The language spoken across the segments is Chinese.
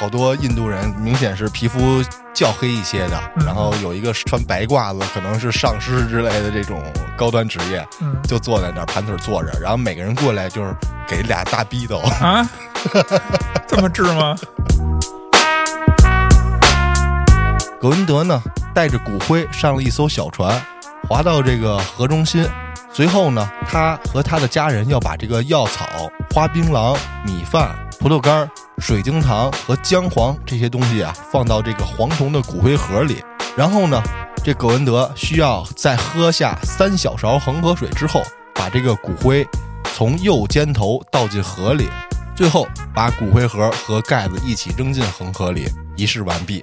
好多印度人明显是皮肤较黑一些的，嗯然后有一个穿白褂子，可能是上师之类的这种高端职业，嗯就坐在那儿盘腿坐着，然后每个人过来就是给俩大逼斗。啊，这么治吗？葛文德呢，带着骨灰上了一艘小船，划到这个河中心。随后呢，他和他的家人要把这个药草、花槟榔、米饭、葡萄干、水晶糖和姜黄这些东西啊，放到这个黄铜的骨灰盒里。然后呢，这葛文德需要在喝下三小勺恒河水之后，把这个骨灰从右肩头倒进河里，最后把骨灰盒和盖子一起扔进恒河里，仪式完毕。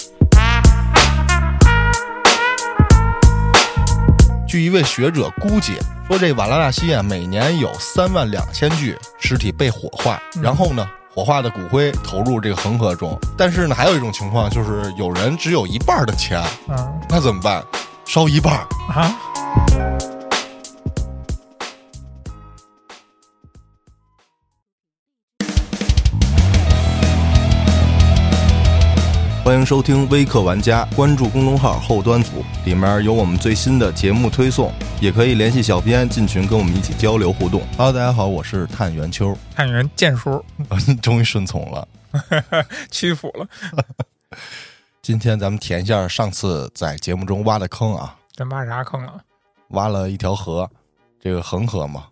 据一位学者估计，说这瓦拉纳西啊，每年有三万两千具尸体被火化，嗯然后呢，火化的骨灰投入这个恒河中。但是呢，还有一种情况就是有人只有一半的钱，嗯那怎么办？烧一半儿。啊，欢迎收听微客玩家，关注公众号后端组，里面有我们最新的节目推送，也可以联系小编进群跟我们一起交流互动。Hello，大家好，我是探员秋，探员剑叔 终于顺从了。屈服了，今天咱们填一下上次在节目中挖的坑啊，咱挖啥坑了？挖了一条河，这个恒河嘛，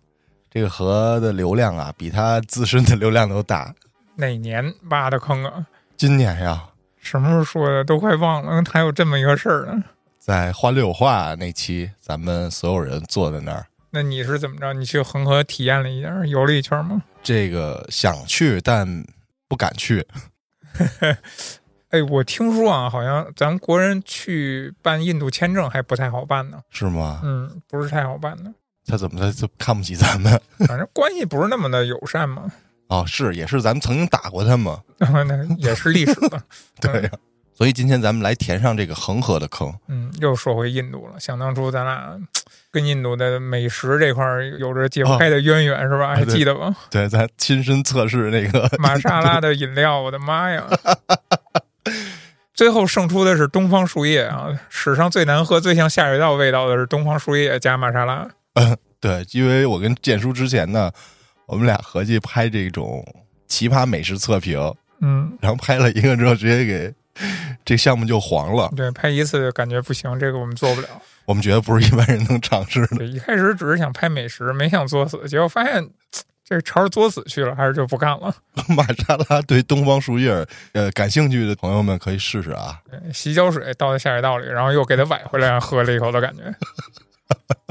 这个河的流量啊，比它自身的流量都大。哪年挖的坑啊？今年呀，什么时候说的？都快忘了，还有这么一个事儿呢。在花柳话那期，咱们所有人坐在那儿，那你是怎么着？你去恒河体验了一下，游了一圈吗？这个想去但不敢去。哎，我听说啊，好像咱国人去办印度签证还不太好办呢。是吗？嗯，不是太好办呢。他怎么的就看不起咱们？反正关系不是那么的友善嘛。哦，是，也是咱们曾经打过他嘛。那也是历史的。对呀、所以今天咱们来填上这个恒河的坑。嗯，又说回印度了。想当初咱俩跟印度的美食这块儿有着解不开的渊源，是吧？还记得吗？对，咱亲身测试那个玛莎拉的饮料，我的妈呀！最后胜出的是东方树叶啊！史上最难喝、最像下水道味道的是东方树叶加玛莎拉。嗯 对，因为我跟建叔之前呢，我们俩合计拍这种奇葩美食测评，嗯，然后拍了一个之后，直接给这项目就黄了。对，拍一次感觉不行，这个我们做不了。我们觉得不是一般人能尝试的。对，一开始只是想拍美食，没想作死，结果发现这朝着作死去了，还是就不干了。马莎拉对东方树叶呃感兴趣的朋友们可以试试啊。对洗脚水倒在下水道里，然后又给它崴回来，喝了一口的感觉。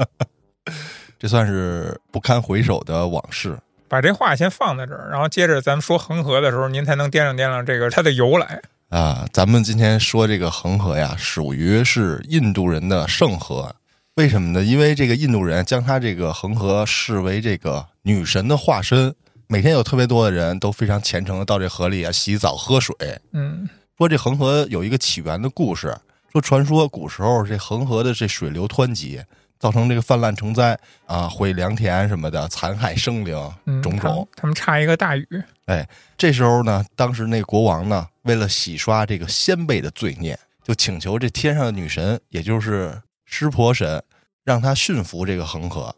这算是不堪回首的往事。把这话先放在这儿，然后接着咱们说恒河的时候，您才能掂量掂量这个它的由来。啊，咱们今天说这个恒河呀，属于是印度人的圣河。为什么呢？因为这个印度人将它这个恒河视为这个女神的化身，每天有特别多的人都非常虔诚的到这河里啊洗澡喝水。嗯说这恒河有一个起源的故事，说传说古时候这恒河的这水流湍急，造成这个泛滥成灾啊，毁良田什么的，残害生灵嗯，种种。他们差一个大禹。这时候呢，当时那国王呢，为了洗刷这个先辈的罪孽，就请求这天上的女神，也就是湿婆神，让他驯服这个恒河。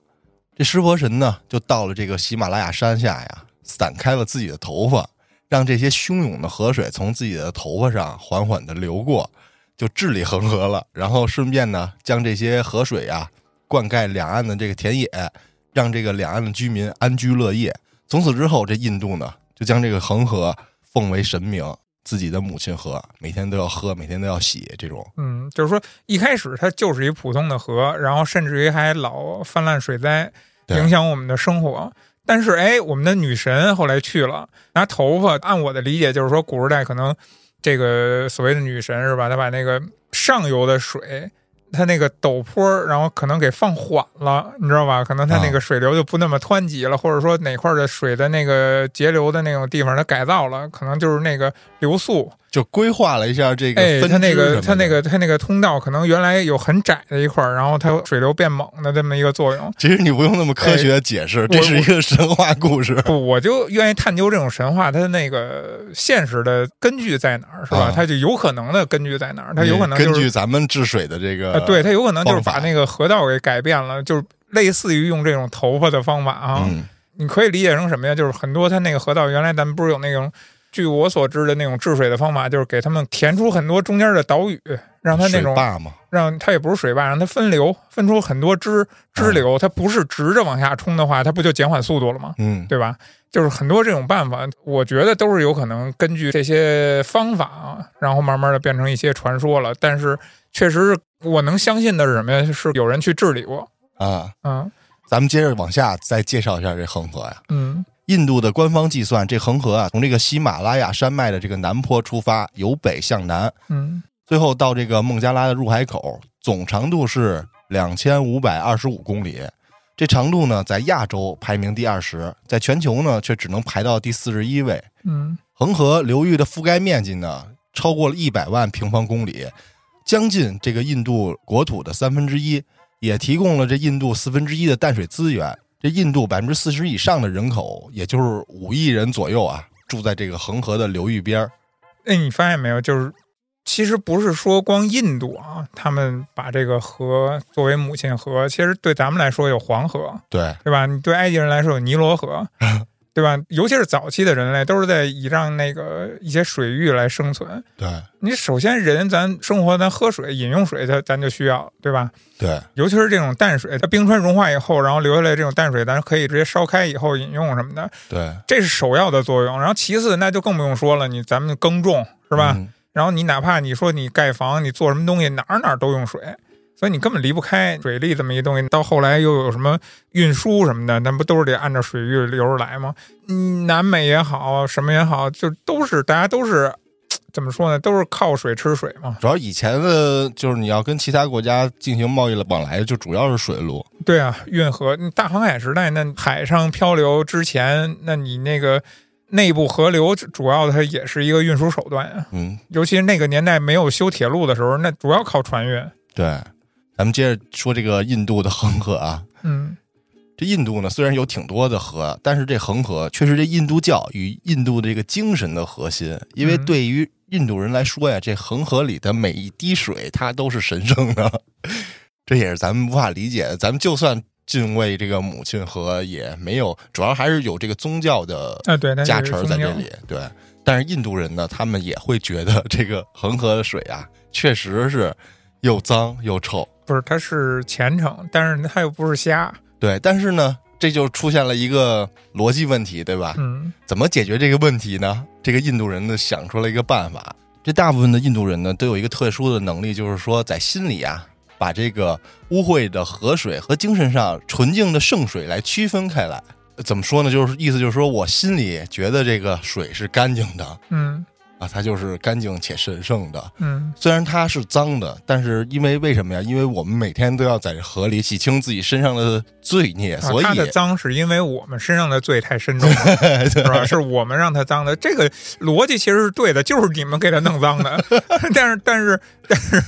这湿婆神呢，就到了这个喜马拉雅山下呀，散开了自己的头发，让这些汹涌的河水从自己的头发上缓缓的流过，就治理恒河了。然后顺便呢，将这些河水啊灌溉两岸的这个田野，让这个两岸的居民安居乐业。从此之后，这印度呢就将这个恒河奉为神明，自己的母亲河，每天都要喝，每天都要洗。这种嗯，就是说一开始它就是一普通的河，然后甚至于还老泛滥水灾，影响我们的生活。但是哎，我们的女神后来去了，拿头发，按我的理解就是说，古时代可能这个所谓的女神是吧？她把那个上游的水。它那个陡坡儿，然后可能给放缓了，你知道吧？可能它那个水流就不那么湍急了，或者说哪块儿的水的那个节流的那种地方它改造了，可能就是那个流速就规划了一下这个哎，分它那个支什么的它那个它那个通道可能原来有很窄的一块儿，然后它水流变猛的这么一个作用。其实你不用那么科学地解释，这是一个神话故事。不，我就愿意探究这种神话，它的那个现实的根据在哪儿，是吧？啊它就有可能的根据在哪儿？它有可能根就是据咱们治水的这个，呃，对，它有可能就是把那个河道给改变了，就是类似于用这种头发的方法啊。嗯你可以理解成什么呀？就是很多它那个河道原来咱们不是有那种，据我所知的那种治水的方法，就是给他们填出很多中间的岛屿，让它那种水坝嘛，让它也不是水坝，让它分流，分出很多支支流，它不是直着往下冲的话，它不就减缓速度了吗？嗯，对吧？就是很多这种办法，我觉得都是有可能根据这些方法啊，然后慢慢的变成一些传说了。但是确实，我能相信的是什么呀？是有人去治理过。啊，嗯咱们接着往下再介绍一下这恒河呀。嗯印度的官方计算，这恒河啊，从这个喜马拉雅山脉的这个南坡出发，由北向南，嗯最后到这个孟加拉的入海口，总长度是两千五百二十五公里。这长度呢，在亚洲排名第二十，在全球呢却只能排到第四十一位。嗯恒河流域的覆盖面积呢，超过了一百万平方公里，将近这个印度国土的三分之一，也提供了这印度四分之一的淡水资源。这印度百分之四十以上的人口，也就是五亿人左右啊，住在这个恒河的流域边儿。哎，你发现没有？就是其实不是说光印度啊，他们把这个河作为母亲河，其实对咱们来说有黄河，对，对吧？你对埃及人来说有尼罗河，对吧？尤其是早期的人类，都是在倚仗那个一些水域来生存。对，你首先人咱生活咱喝水饮用水，它咱就需要，对吧？对，尤其是这种淡水，它冰川融化以后，然后留下来这种淡水，咱可以直接烧开以后饮用什么的，对，这是首要的作用。然后其次，那就更不用说了，你咱们耕种是吧？嗯然后你哪怕你说你盖房，你做什么东西，哪儿哪儿都用水，所以你根本离不开水利这么一东西。到后来又有什么运输什么的，那不都是得按照水域流着来吗？嗯，南美也好，什么也好，就都是大家都是怎么说呢？都是靠水吃水嘛。主要以前的，就是你要跟其他国家进行贸易的往来，就主要是水路。对啊，运河大航海时代，那海上漂流之前，那你那个内部河流主要它也是一个运输手段啊。嗯，尤其是那个年代没有修铁路的时候，那主要靠船运。对。咱们接着说这个印度的恒河啊，嗯这印度呢，虽然有挺多的河，但是这恒河却是这印度教与印度的这个精神的核心。因为嗯对于印度人来说呀，这恒河里的每一滴水，它都是神圣的，这也是咱们无法理解的。咱们就算敬畏这个母亲河，也没有，主要还是有这个宗教的啊，对，那加就是宗教成在这里。对，但是印度人呢，他们也会觉得这个恒河的水啊，确实是又脏又臭。不是，他是虔诚，但是他又不是瞎。对，但是呢，这就出现了一个逻辑问题，对吧？嗯怎么解决这个问题呢？这个印度人呢想出了一个办法。这大部分的印度人呢都有一个特殊的能力，就是说在心里啊，把这个污秽的河水和精神上纯净的圣水来区分开来。怎么说呢？就是意思就是说我心里觉得这个水是干净的嗯啊，它就是干净且神圣的。嗯虽然它是脏的，但是因为为什么呀？因为我们每天都要在河里洗清自己身上的罪孽，啊所以它的脏是因为我们身上的罪太深重了，是吧？是我们让它脏的。这个逻辑其实是对的，就是你们给它弄脏的。但是但是但是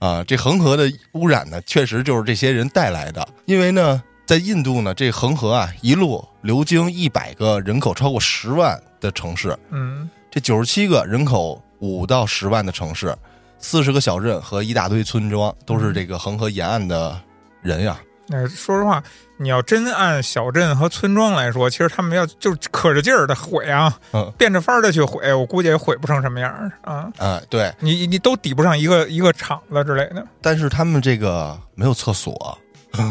啊，这恒河的污染呢，确实就是这些人带来的。因为呢，在印度呢，这恒河啊一路流经一百个人口超过十万的城市，嗯这九十七个人口五到十万的城市，四十个小镇和一大堆村庄，都是这个恒河沿岸的人呀。那说实话，你要真按小镇和村庄来说，其实他们要就可着劲儿的毁啊，嗯变着法儿的去毁，我估计也毁不成什么样儿啊。啊，对，你你都抵不上一个一个厂子之类的。但是他们这个没有厕所，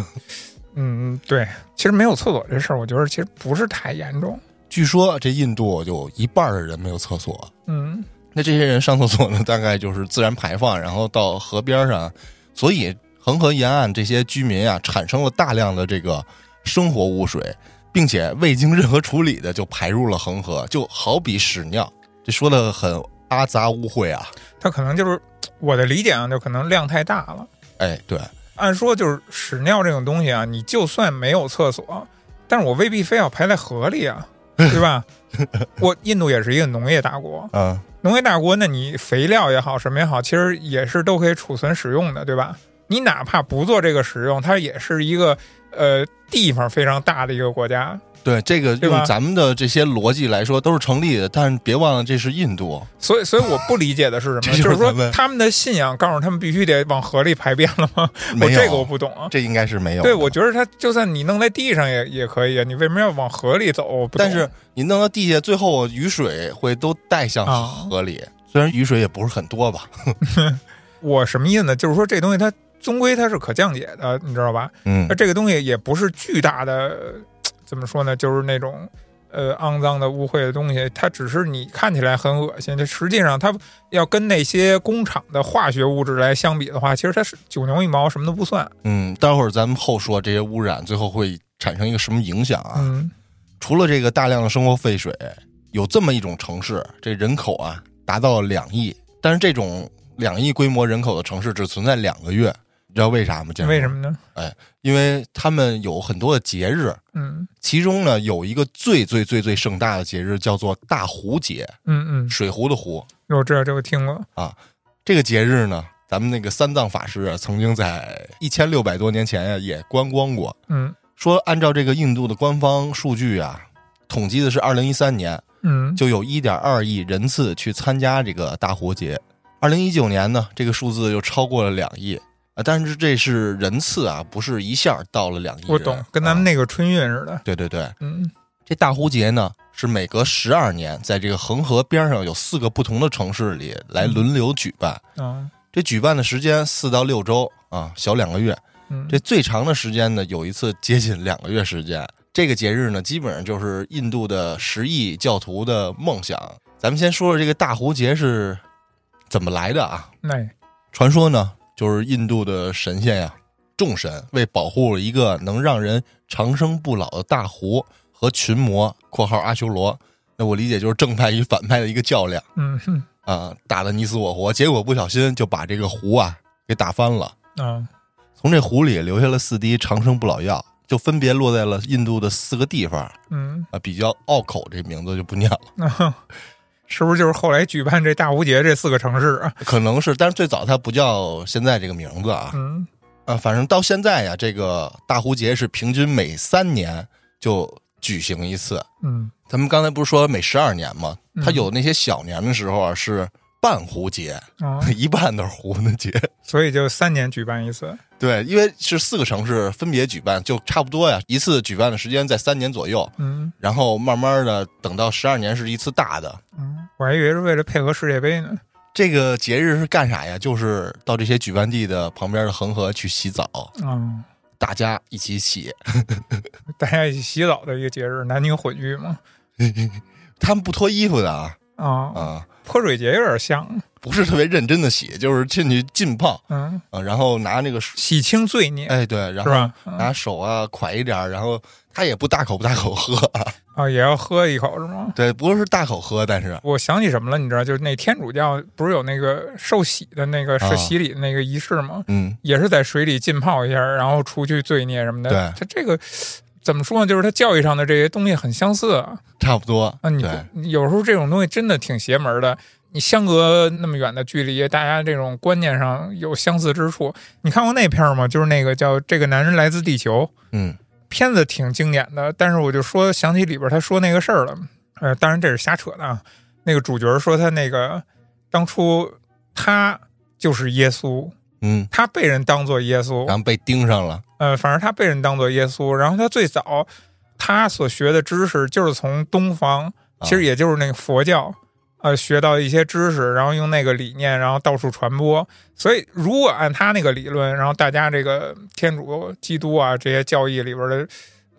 嗯，对，其实没有厕所这事儿，我觉得其实不是太严重。据说这印度有一半的人没有厕所。嗯那这些人上厕所呢，大概就是自然排放，然后到河边上，所以恒河沿岸这些居民啊，产生了大量的这个生活污水，并且未经任何处理的就排入了恒河，就好比屎尿。这说的很阿杂污秽啊！他可能就是我的理解啊，就可能量太大了。哎，对，按说就是屎尿这种东西啊，你就算没有厕所，但是我未必非要排在河里啊，对吧？我印度也是一个农业大国，啊，农业大国，那你肥料也好，什么也好，其实也是都可以储存使用的，对吧？你哪怕不做这个使用，它也是一个呃地方非常大的一个国家。对，这个用咱们的这些逻辑来说都是成立的，但是别忘了这是印度，所以，所以我不理解的是什么？就是就是说他们的信仰告诉他们必须得往河里排便了吗？我没有这个我不懂啊。这应该是没有。对，我觉得他就算你弄在地上也也可以啊，你为什么要往河里走？但是你弄到地下，最后雨水会都带向啊河里，虽然雨水也不是很多吧。我什么意思呢？就是说这东西它终归它是可降解的，你知道吧？嗯那这个东西也不是巨大的，怎么说呢？就是那种呃肮脏的污秽的东西，它只是你看起来很恶心，它实际上它要跟那些工厂的化学物质来相比的话，其实它是九牛一毛，什么都不算。嗯，待会儿咱们后说这些污染最后会产生一个什么影响啊？嗯除了这个大量的生活废水，有这么一种城市，这人口啊达到了两亿，但是这种两亿规模人口的城市只存在两个月，你知道为啥吗？建为什？么呢？哎因为他们有很多的节日，嗯其中呢有一个最最最最盛大的节日叫做大壶节，嗯嗯，水壶的壶。我知道这个听过。这个节日呢，咱们那个三藏法师啊，曾经在一千六百多年前呀、也观光过。嗯说按照这个印度的官方数据啊，统计的是二零一三年嗯就有一点二亿人次去参加这个大壶节。二零一九年呢，这个数字又超过了两亿啊，但是这是人次啊，不是一下到了两亿人。我懂，跟咱们啊那个春运似的。对对对，嗯这大壶节呢是每隔十二年，在这个恒河边上有四个不同的城市里来轮流举办。啊这举办的时间四到六周啊，小两个月。嗯，这最长的时间呢，有一次接近两个月时间。这个节日呢，基本上就是印度的十亿教徒的梦想。咱们先说说这个大壶节是怎么来的啊？那传说呢，就是印度的神仙呀，众神为保护了一个能让人长生不老的大湖和群魔（括号阿修罗），那我理解就是正派与反派的一个较量嗯哼啊，打得你死我活。结果不小心就把这个湖啊给打翻了。啊从这湖里留下了四滴长生不老药，就分别落在了印度的四个地方嗯啊，比较拗口，这名字就不念了。啊，是不是就是后来举办这大壶节这四个城市啊？可能是，但是最早它不叫现在这个名字啊嗯啊，反正到现在呀，这个大壶节是平均每三年就举行一次。嗯咱们刚才不是说每十二年吗？嗯它有那些小年的时候啊是半壶节，啊，一半都是壶的节。所以就三年举办一次。对，因为是四个城市分别举办，就差不多呀，一次举办的时间在三年左右。嗯然后慢慢的等到十二年是一次大的。嗯，我还以为是为了配合世界杯呢。这个节日是干啥呀？就是到这些举办地的旁边的恒河去洗澡，嗯，大家一起洗。大家一起洗澡的一个节日，男女混浴嘛。他们不脱衣服的啊啊，啊，泼水节有点像。不是特别认真的洗，就是进去浸泡嗯，啊，然后拿那个，洗清罪孽哎对，然后？拿手啊蒯一点儿，然后他也不大口不大口喝，啊，也要喝一口是吗？对，不是大口喝，但是我想起什么了，你知道，就是那天主教不是有那个受洗的那个啊是洗礼的那个仪式吗？嗯，也是在水里浸泡一下，然后除去罪孽什么的。对他这个怎么说呢？就是他教育上的这些东西很相似啊。差不多，啊，你有时候这种东西真的挺邪门的。你相隔那么远的距离，大家这种观念上有相似之处。你看过那片儿吗？就是那个叫《这个男人来自地球》，嗯片子挺经典的。但是我就说想起里边他说那个事儿了，呃，当然这是瞎扯的啊。那个主角说他那个当初他就是耶稣，嗯，他被人当做耶稣，然后被盯上了，呃，反正他被人当做耶稣，然后他最早他所学的知识就是从东方，其实也就是那个佛教，呃，学到一些知识，然后用那个理念，然后到处传播。所以如果按他那个理论，然后大家这个天主、基督啊这些教义里边的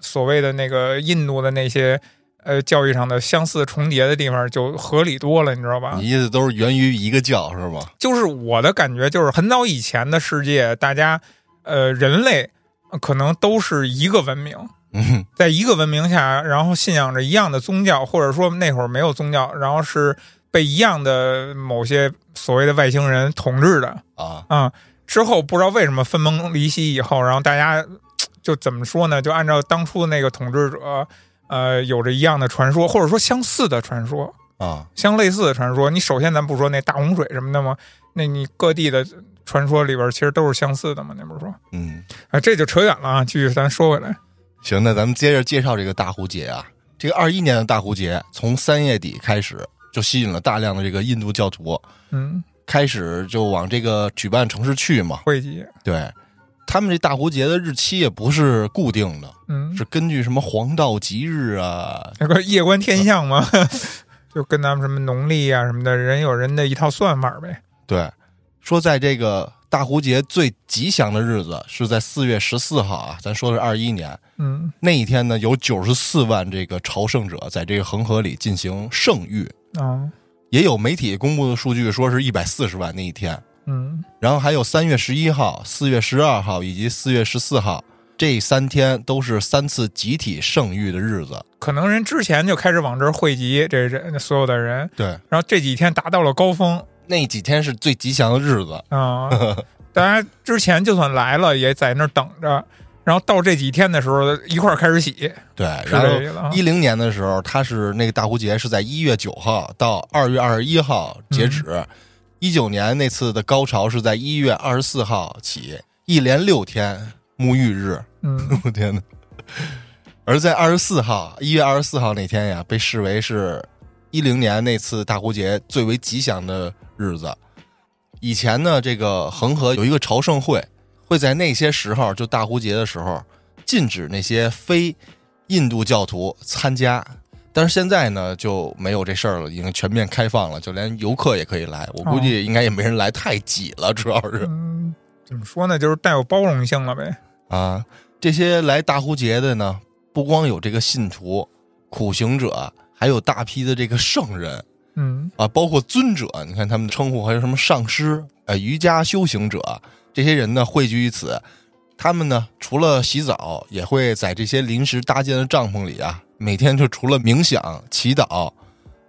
所谓的那个印度的那些呃教义上的相似重叠的地方，就合理多了，你知道吧？你意思都是源于一个教是吧？就是我的感觉，就是很早以前的世界，大家呃人类呃可能都是一个文明，嗯在一个文明下，然后信仰着一样的宗教，或者说那会儿没有宗教，然后是被一样的某些所谓的外星人统治的啊，啊。之后不知道为什么分崩离析以后，然后大家 就怎么说呢？就按照当初那个统治者呃有着一样的传说，或者说相似的传说，啊，相类似的传说。你首先咱不说那大洪水什么的吗？那你各地的传说里边其实都是相似的嘛？那不是说嗯，啊，这就扯远了啊。继续咱说回来，行，那咱们接着介绍这个大壶节啊。这个二一年的大壶节从三月底开始，就吸引了大量的这个印度教徒，嗯，开始就往这个举办城市去嘛。汇集，对，他们这大壶节的日期也不是固定的，嗯，是根据什么黄道吉日啊，那个夜观天象嘛，就跟咱们什么农历啊什么的，人有人的一套算法呗。对，说在这个大壶节最吉祥的日子是在四月十四号啊，咱说的是二一年。嗯。那一天呢，有九十四万这个朝圣者在这个恒河里进行圣浴，啊也有媒体公布的数据说是一百四十万那一天。嗯然后还有三月十一号、四月十二号以及四月十四号这三天都是三次集体圣浴的日子。可能人之前就开始往这儿汇集这人所有的人，对，然后这几天达到了高峰那几天是最吉祥的日子。啊。大家之前就算来了，也在那儿等着，然后到这几天的时候一块儿开始洗，对，是然后这个了啊。一零年的时候，他是那个大壶节是在一月九号到二月二十一号截止。嗯一九年那次的高潮是在一月二十四号起，一连六天沐浴日。嗯 我天哪！而在二十四号，一月二十四号那天呀，被视为是一零年那次大壶节最为吉祥的日子。以前呢，这个恒河有一个朝圣会，会在那些时候，就大壶节的时候，禁止那些非印度教徒参加。但是现在呢，就没有这事儿了，已经全面开放了，就连游客也可以来。我估计应该也没人来，太挤了，主要是。嗯，怎么说呢？就是带有包容性了呗。啊，这些来大壶节的呢，不光有这个信徒、苦行者，还有大批的这个圣人嗯啊，包括尊者。你看他们的称呼还有什么上师、呃瑜伽修行者，这些人呢汇聚于此。他们呢，除了洗澡，也会在这些临时搭建的帐篷里啊，每天就除了冥想、祈祷，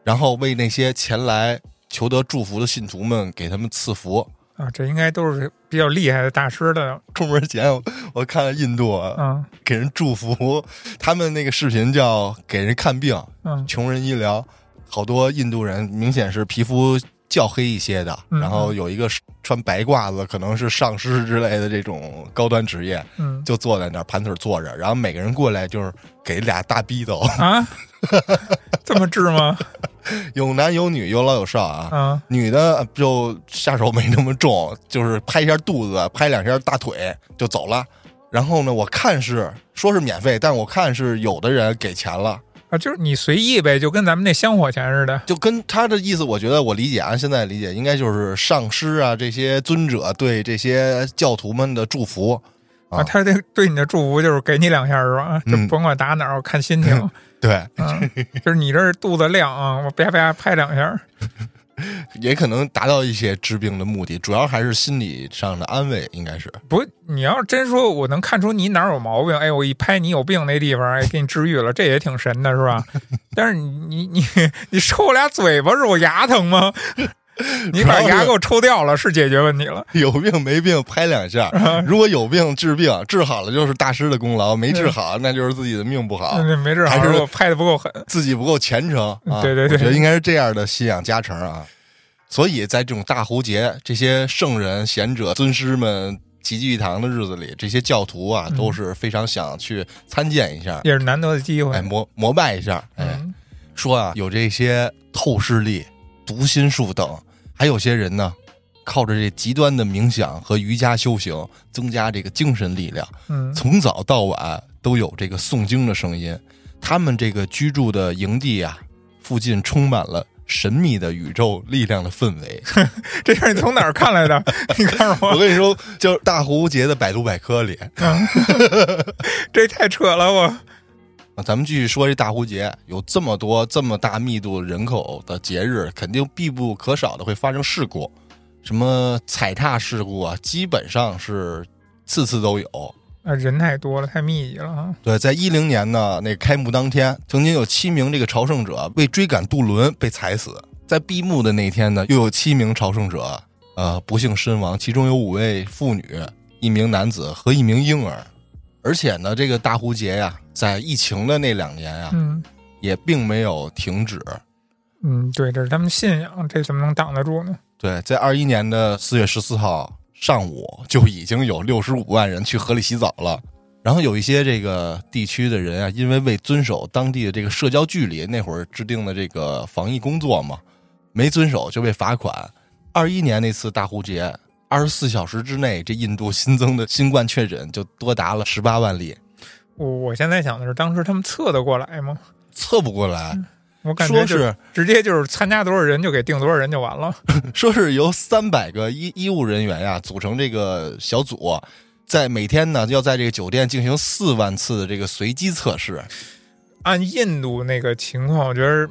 然后为那些前来求得祝福的信徒们给他们赐福。啊，这应该都是比较厉害的大师的。出门前我我看印度啊，嗯给人祝福，他们那个视频叫给人看病，嗯穷人医疗，好多印度人明显是皮肤较黑一些的，嗯然后有一个穿白褂子，可能是上师之类的这种高端职业，嗯就坐在那儿盘腿坐着，然后每个人过来就是给俩大逼斗，啊，这么治吗？有男有女，有老有少啊。啊女的就下手没那么重，就是拍一下肚子，拍两下大腿就走了。然后呢，我看是说是免费，但我看是有的人给钱了。啊，就是你随意呗，就跟咱们那香火钱似的。就跟他的意思，我觉得我理解，啊现在理解，应该就是上师啊，这些尊者对这些教徒们的祝福。啊，啊他这对你的祝福就是给你两下是吧？就嗯甭管打哪儿，我看心情。对，嗯，就是你这肚子亮啊，我啪啪拍两下。也可能达到一些治病的目的，主要还是心理上的安慰，应该是。不，你要是真说我能看出你哪有毛病，哎，我一拍你有病那地方，哎，给你治愈了，这也挺神的，是吧？但是你你你你抽我俩嘴巴是我牙疼吗？你把牙给我抽掉了，是解决问题了。有病没病拍两下，如果有病治病，治好了就是大师的功劳，没治好那就是自己的命不好，没治好，还是拍的不够狠。自己不够虔诚啊。对对对我觉得应该是这样的信仰加成啊。所以在这种大壶节，这些圣人、贤者、尊师们齐聚一堂的日子里，这些教徒啊嗯都是非常想去参见一下，也是难得的机会。哎，膜膜拜一下，哎，嗯说啊，有这些透视力、读心术等，还有些人呢，靠着这极端的冥想和瑜伽修行，增加这个精神力量，嗯从早到晚都有这个诵经的声音。他们这个居住的营地啊，附近充满了神秘的宇宙力量的氛围。这事儿你从哪儿看来的？你告诉我，我跟你说，就是大胡杰的百度百科里，这太扯了，我。啊咱们继续说这大壶节，有这么多这么大密度人口的节日，肯定必不可少的会发生事故，什么踩踏事故啊，基本上是次次都有。啊，人太多了，太密集了哈。对，在一零年呢，那开幕当天，曾经有七名这个朝圣者为追赶渡轮被踩死。在闭幕的那天呢，又有七名朝圣者，呃，不幸身亡，其中有五位妇女、一名男子和一名婴儿。而且呢，这个大壶节呀，在疫情的那两年啊，嗯也并没有停止。嗯，对，这是他们信仰，这怎么能挡得住呢？对，在二一年的四月十四号上午，就已经有六十五万人去河里洗澡了。然后有一些这个地区的人啊，因为未遵守当地的这个社交距离，那会儿制定的这个防疫工作嘛，没遵守就被罚款。二一年那次大壶节，二十四小时之内，这印度新增的新冠确诊就多达了十八万例，我我现在想的是，当时他们测得过来吗？测不过来。我感觉是直接就是参加多少人就给定多少人就完了。说是由三百个医医务人员呀组成这个小组，在每天呢要在这个酒店进行四万次的这个随机测试。按印度那个情况，我觉得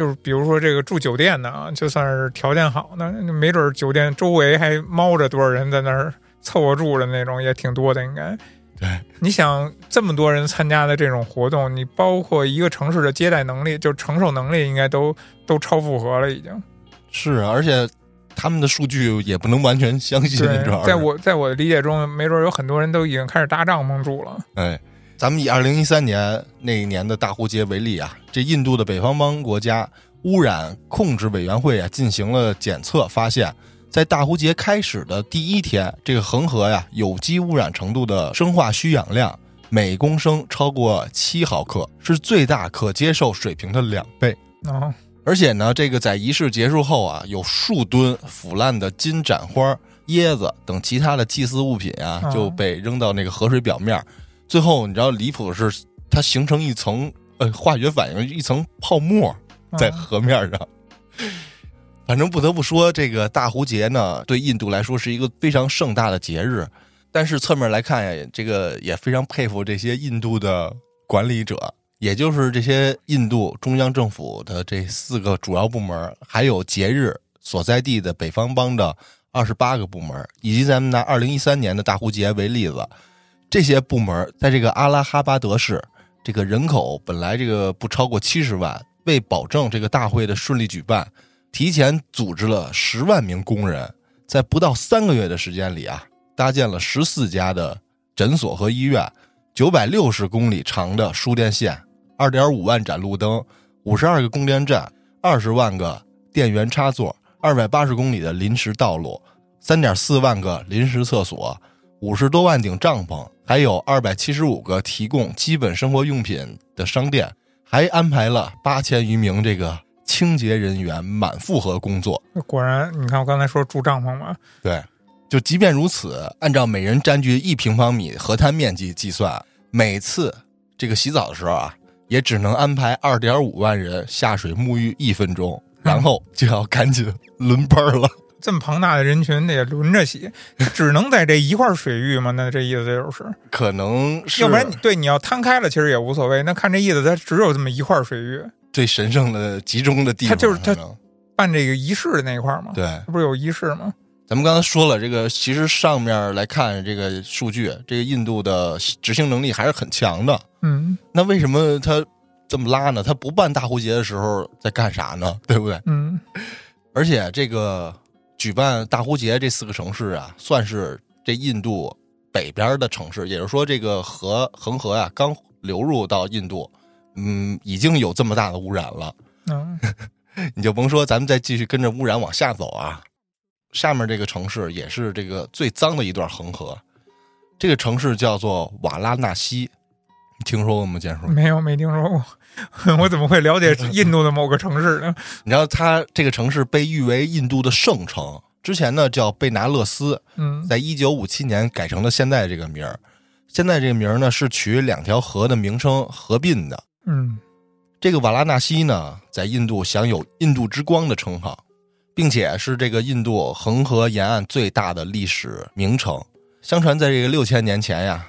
就是比如说这个住酒店的啊，就算是条件好的，那没准酒店周围还猫着多少人在那儿凑合住的那种，也挺多的，应该。对，你想这么多人参加的这种活动，你包括一个城市的接待能力，就承受能力，应该都都超负荷了，已经。是，啊而且他们的数据也不能完全相信，对主要，是在我在我的理解中，没准有很多人都已经开始搭帐篷住了。哎，咱们以二零一三年那一年的大壶节为例啊，这印度的北方邦国家污染控制委员会啊进行了检测，发现，在大壶节开始的第一天，这个恒河呀有机污染程度的生化需氧量每公升超过七毫克，是最大可接受水平的两倍。哦，而且呢，这个在仪式结束后啊，有数吨腐烂的金盏花、椰子等其他的祭祀物品啊，哦就被扔到那个河水表面。最后，你知道离谱的是，它形成一层呃化学反应，一层泡沫在嗯河面上。反正不得不说，这个大壶节呢，对印度来说是一个非常盛大的节日。但是侧面来看呀，这个也非常佩服这些印度的管理者，也就是这些印度中央政府的这四个主要部门，还有节日所在地的北方邦的二十八个部门，以及咱们拿二零一三年的大壶节为例子，这些部门在这个阿拉哈巴德市，这个人口本来这个不超过七十万，为保证这个大会的顺利举办，提前组织了十万名工人，在不到三个月的时间里啊，搭建了十四家的诊所和医院，九百六十公里长的输电线，二点五万盏路灯，五十二个供电站，二十万个电源插座，二百八十公里的临时道路，三点四万个临时厕所，五十多万顶帐篷，还有二百七十五个提供基本生活用品的商店，还安排了八千余名这个清洁人员满负荷工作。果然，你看我刚才说住帐篷嘛，对，就即便如此，按照每人占据一平方米河滩面积计算，每次这个洗澡的时候啊，也只能安排二点五万人下水沐浴一分钟，然后就要赶紧轮班了。这么庞大的人群得轮着洗，只能在这一块水域吗？那这意思就是，可能是要不然你对你要摊开了，其实也无所谓。那看这意思，它只有这么一块水域，最神圣的集中的地方，它就是它办这个仪式的那一块嘛。，对。它不是有仪式吗？咱们刚才说了，这个其实上面来看这个数据，这个印度的执行能力还是很强的。嗯那为什么他这么拉呢？他不办大壶节的时候在干啥呢？对不对？嗯而且这个举办大壶节这四个城市啊，算是这印度北边的城市，也就是说，这个河恒河啊、刚流入到印度，嗯，已经有这么大的污染了。嗯 你就甭说咱们再继续跟着污染往下走啊，下面这个城市也是这个最脏的一段恒河，这个城市叫做瓦拉纳西，你听说过吗？建叔？没有没听说过，我怎么会了解印度的某个城市呢？你知道它这个城市被誉为印度的圣城，之前呢叫贝拿勒斯，嗯在一九五七年改成了现在这个名儿。现在这个名儿呢是取两条河的名称合并的。嗯这个瓦拉纳西呢，在印度享有“印度之光”的称号，并且是这个印度恒河沿岸最大的历史名城。相传，在这个六千年前呀，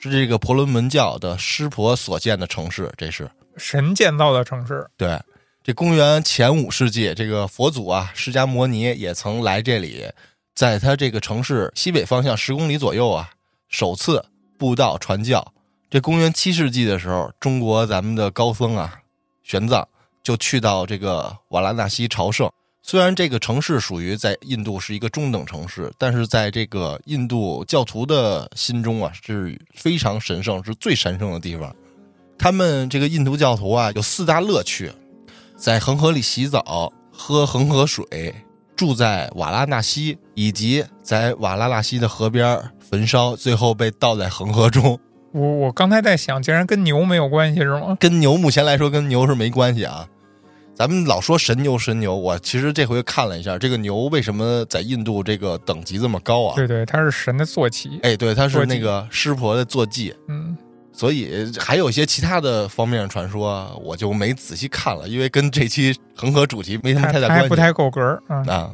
是这个婆罗门教的湿婆所建的城市。这是神建造的城市。对。这公元前五世纪，这个佛祖啊，释迦摩尼也曾来这里，在他这个城市西北方向十公里左右啊，首次布道传教。这公元七世纪的时候，中国咱们的高僧啊，玄奘就去到这个瓦拉纳西朝圣。虽然这个城市属于在印度是一个中等城市，但是在这个印度教徒的心中啊是非常神圣，是最神圣的地方。他们这个印度教徒啊有四大乐趣，在恒河里洗澡、喝恒河水、住在瓦拉纳西，以及在瓦拉纳西的河边焚烧，最后被倒在恒河中。我我刚才在想，竟然跟牛没有关系是吗？跟牛目前来说跟牛是没关系啊。咱们老说神牛神牛，我其实这回看了一下，这个牛为什么在印度这个等级这么高啊？对对，它是神的坐骑。哎，对，它是那个湿婆的坐骑，嗯，所以还有一些其他的方面的传说，我就没仔细看了，因为跟这期恒河主题没什么太大关系。不太够格儿啊。啊，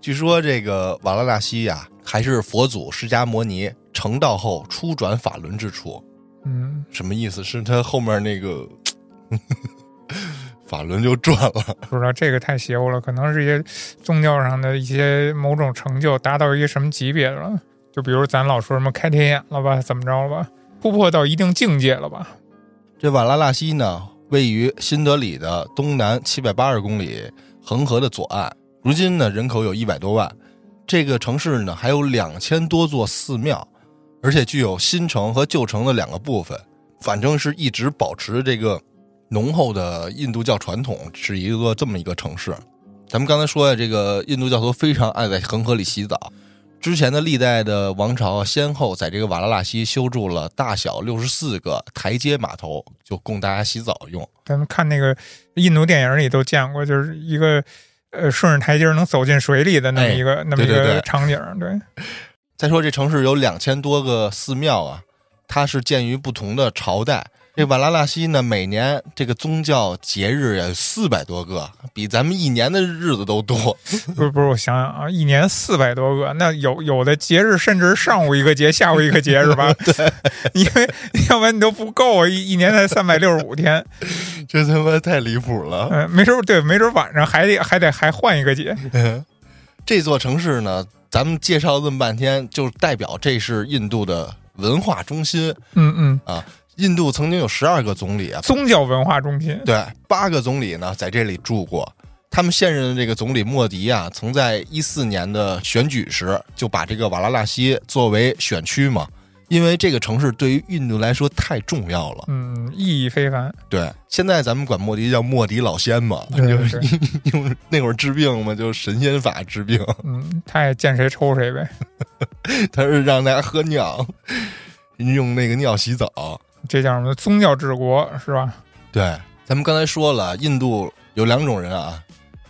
据说这个瓦拉纳西呀，还是佛祖释迦摩尼成道后初转法轮之处。嗯，什么意思？是他后面那个 法轮就转了。不知道这个太邪乎了，可能是一些宗教上的一些某种成就达到一个什么级别了。就比如咱老说什么开天眼了吧，怎么着了吧，突破到一定境界了吧？这瓦拉纳西呢，位于新德里的东南七百八十公里，恒河的左岸。如今呢，人口有一百多万。这个城市呢，还有两千多座寺庙，而且具有新城和旧城的两个部分。反正是一直保持这个浓厚的印度教传统，是一个这么一个城市。咱们刚才说的这个印度教徒非常爱在恒河里洗澡。之前的历代的王朝啊先后在这个瓦拉纳西修筑了大小六十四个台阶码头，就供大家洗澡用。咱们看那个印度电影里都见过，就是一个呃顺着台阶能走进水里的那么一个、那么一个场景。对，再说这城市有两千多个寺庙啊，它是建于不同的朝代。这瓦拉纳西呢，每年这个宗教节日呀四百多个，比咱们一年的日子都多。不是不是，我想想啊，一年四百多个，那有有的节日甚至上午一个节，下午一个节是吧？对，因为要不然你都不够啊，一一年才三百六十五天，这他妈太离谱了！嗯、没准儿对，没准儿晚上还得还得还换一个节。这座城市呢，咱们介绍这么半天，就代表这是印度的文化中心。嗯嗯，印度曾经有十二个总理啊，宗教文化中心。对，八个总理呢在这里住过。他们现任的这个总理莫迪啊，曾在一四年的选举时就把这个瓦拉纳西作为选区嘛，因为这个城市对于印度来说太重要了。嗯，意义非凡。对，现在咱们管莫迪叫莫迪老仙嘛，就是用那会儿治病嘛，就神仙法治病，嗯，他也见谁抽谁呗。他是让大家喝尿，用那个尿洗澡。这叫什么？宗教治国是吧？对，咱们刚才说了，印度有两种人啊，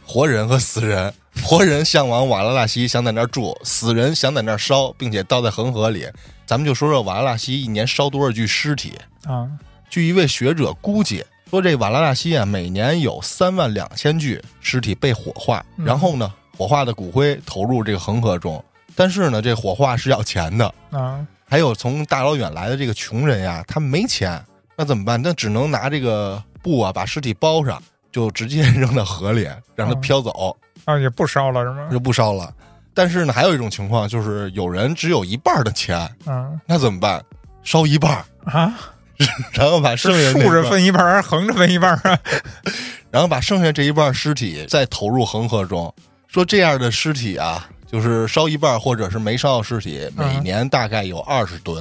活人和死人。活人向往瓦拉纳西，想在那儿住；死人想在那儿烧，并且倒在恒河里。咱们就说说瓦拉纳西一年烧多少具尸体。啊，据一位学者估计，说这瓦拉纳西啊，每年有三万两千具尸体被火化，嗯然后呢，火化的骨灰投入这个恒河中。但是呢，这火化是要钱的。啊，还有从大老远来的这个穷人呀，他没钱，那怎么办？那只能拿这个布啊，把尸体包上，就直接扔到河里，让它哦飘走，啊，也不烧了是吗？就不烧了。但是呢，还有一种情况，就是有人只有一半的钱，嗯那怎么办？烧一半，啊，然后把剩下竖着分一半还是横着分一半啊？然后把剩下这一半尸体再投入恒河中。说这样的尸体啊，就是烧一半或者是没烧的尸体，每嗯年大概有二十吨。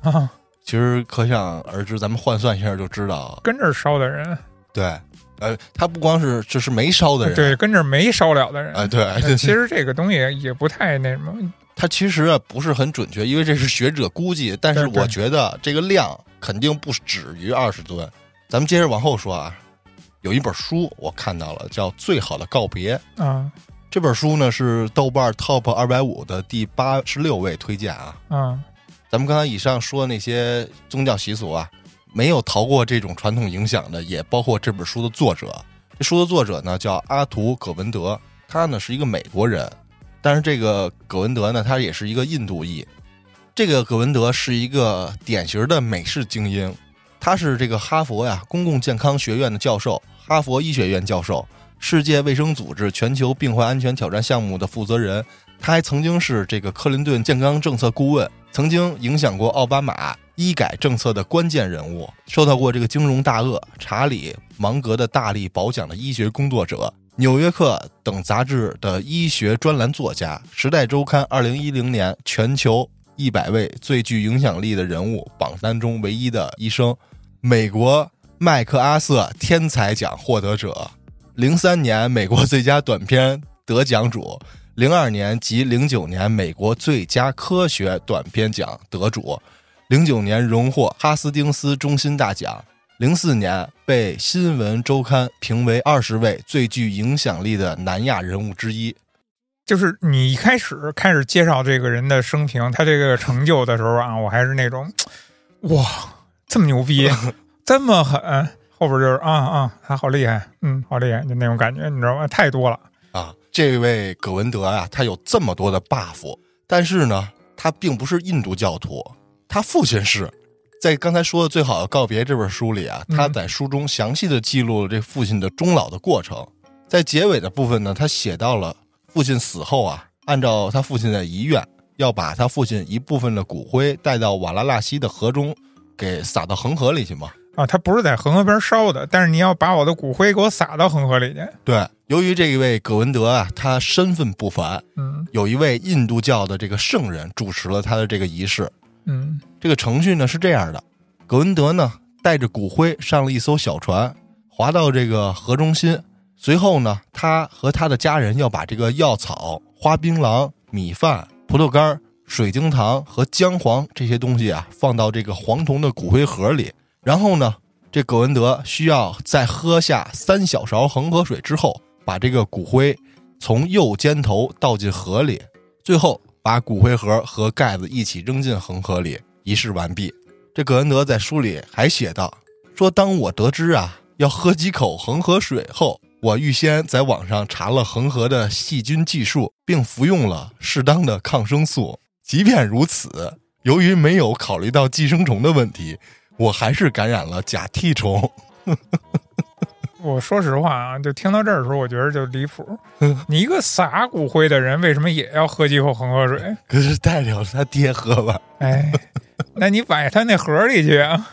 啊，其实可想而知，咱们换算一下就知道，跟这儿烧的人，对，呃，他不光是这是没烧的人，对，跟这儿没烧了的人。啊，对，其实这个东西也不太那什么，他其实啊不是很准确，因为这是学者估计，但是我觉得这个量肯定不止于二十吨。咱们接着往后说啊，有一本书我看到了，叫《最好的告别》。啊这本书呢是豆瓣 Top 二百五的第八十六位推荐啊。嗯咱们刚才以上说的那些宗教习俗啊，没有逃过这种传统影响的，也包括这本书的作者。这书的作者呢叫阿图·葛文德，他呢是一个美国人，但是这个葛文德呢，他也是一个印度裔。这个葛文德是一个典型的美式精英，他是这个哈佛呀公共健康学院的教授，哈佛医学院教授，世界卫生组织全球病患安全挑战项目的负责人。他还曾经是这个克林顿健康政策顾问，曾经影响过奥巴马医改政策的关键人物，受到过这个金融大鳄查理芒格的大力褒奖的医学工作者，纽约客等杂志的医学专栏作家，《时代周刊》二零一零年全球一百位最具影响力的人物榜单中唯一的医生，美国麦克阿瑟天才奖获得者，零三年美国最佳短片得奖主，零二年及零九年美国最佳科学短片奖得主，零九年荣获哈斯丁斯中心大奖。零四年被《新闻周刊》评为二十位最具影响力的南亚人物之一。就是你一开始开始介绍这个人的生平，他这个成就的时候啊，我还是那种，哇，这么牛逼，这么狠。后边就是啊啊，他好厉害，嗯，好厉害，就那种感觉，你知道吗？太多了啊！这位葛文德啊，他有这么多的 buff，但是呢，他并不是印度教徒，他父亲是。在刚才说的《最好的告别》这本书里啊，他在书中详细的记录了这父亲的终老的过程。在结尾的部分呢，他写到了父亲死后啊，按照他父亲的遗愿，要把他父亲一部分的骨灰带到瓦拉纳西的河中，给撒到恒河里去嘛。啊，他不是在恒河边烧的，但是你要把我的骨灰给我撒到恒河里去。对，由于这一位葛文德啊，他身份不凡，嗯，有一位印度教的这个圣人主持了他的这个仪式。嗯，这个程序呢是这样的：葛文德呢带着骨灰上了一艘小船，划到这个河中心。随后呢，他和他的家人要把这个药草、花槟榔、米饭、葡萄干、水晶糖和姜黄这些东西啊放到这个黄铜的骨灰盒里。然后呢，这葛文德需要在喝下三小勺恒河水之后，把这个骨灰从右肩头倒进河里。最后。把骨灰盒和盖子一起扔进恒河里，仪式完毕。这葛文德在书里还写道：“说当我得知啊要喝几口恒河水后，我预先在网上查了恒河的细菌计数，并服用了适当的抗生素。即便如此，由于没有考虑到寄生虫的问题，我还是感染了假涕虫。”我说实话啊，就听到这儿的时候，我觉得就离谱。你一个撒骨灰的人，为什么也要喝几口恒河水？可是代表他爹喝吧？哎，那你摆他那盒里去啊！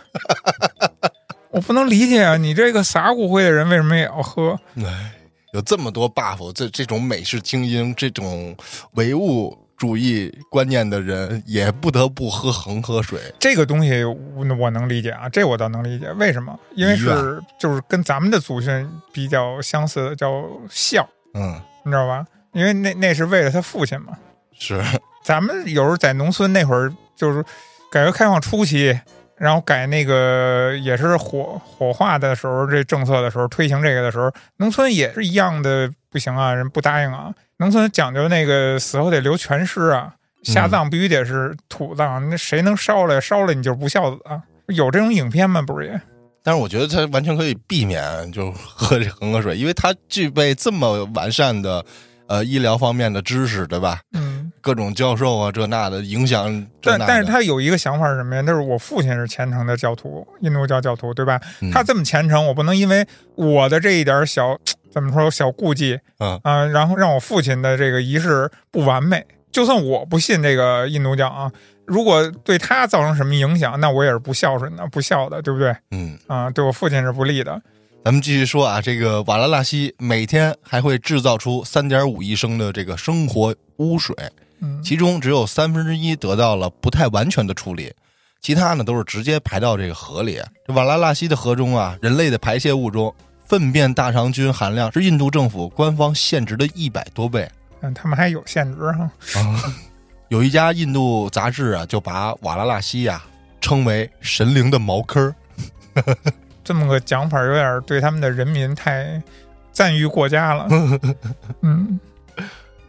我不能理解啊，你这个撒骨灰的人为什么也要喝？哎，有这么多 buff，这这种美式精英，这种唯物。主义观念的人也不得不喝恒河水，这个东西我能理解啊，这我倒能理解。为什么？因为是就是跟咱们的祖训比较相似的，叫孝。嗯，你知道吧？因为那那是为了他父亲嘛。是。咱们有时候在农村那会儿，就是改革开放初期，然后改那个也是火火化的时候，这政策的时候推行这个的时候，农村也是一样的，不行啊，人不答应啊。农村讲究那个死后得留全尸啊，下葬必须得是土葬，那谁能烧了烧了你就是不孝子啊？有这种影片吗？不是也？但是我觉得他完全可以避免就喝这恒河水，因为他具备这么完善的呃医疗方面的知识，对吧？嗯，各种教授啊这那的影响。但但是他有一个想法是什么呀？那是我父亲是虔诚的教徒，印度教教徒，对吧？他这么虔诚，我不能因为我的这一点小。怎么说小顾忌，嗯啊，然后让我父亲的这个仪式不完美。就算我不信这个印度教啊，如果对他造成什么影响，那我也是不孝顺的，不孝的，对不对？嗯啊，对我父亲是不利的。咱们继续说啊，这个瓦拉纳西每天还会制造出三点五亿升的这个生活污水，嗯，其中只有三分之一得到了不太完全的处理，其他呢都是直接排到这个河里。这瓦拉纳西的河中啊，人类的排泄物中。粪便大肠菌含量是印度政府官方限值的一百多倍。嗯，他们还有限值哈。啊，有一家印度杂志啊，就把瓦拉纳西呀称为“神灵的茅坑”。这么个讲法，有点对他们的人民太赞誉过嘉了。嗯，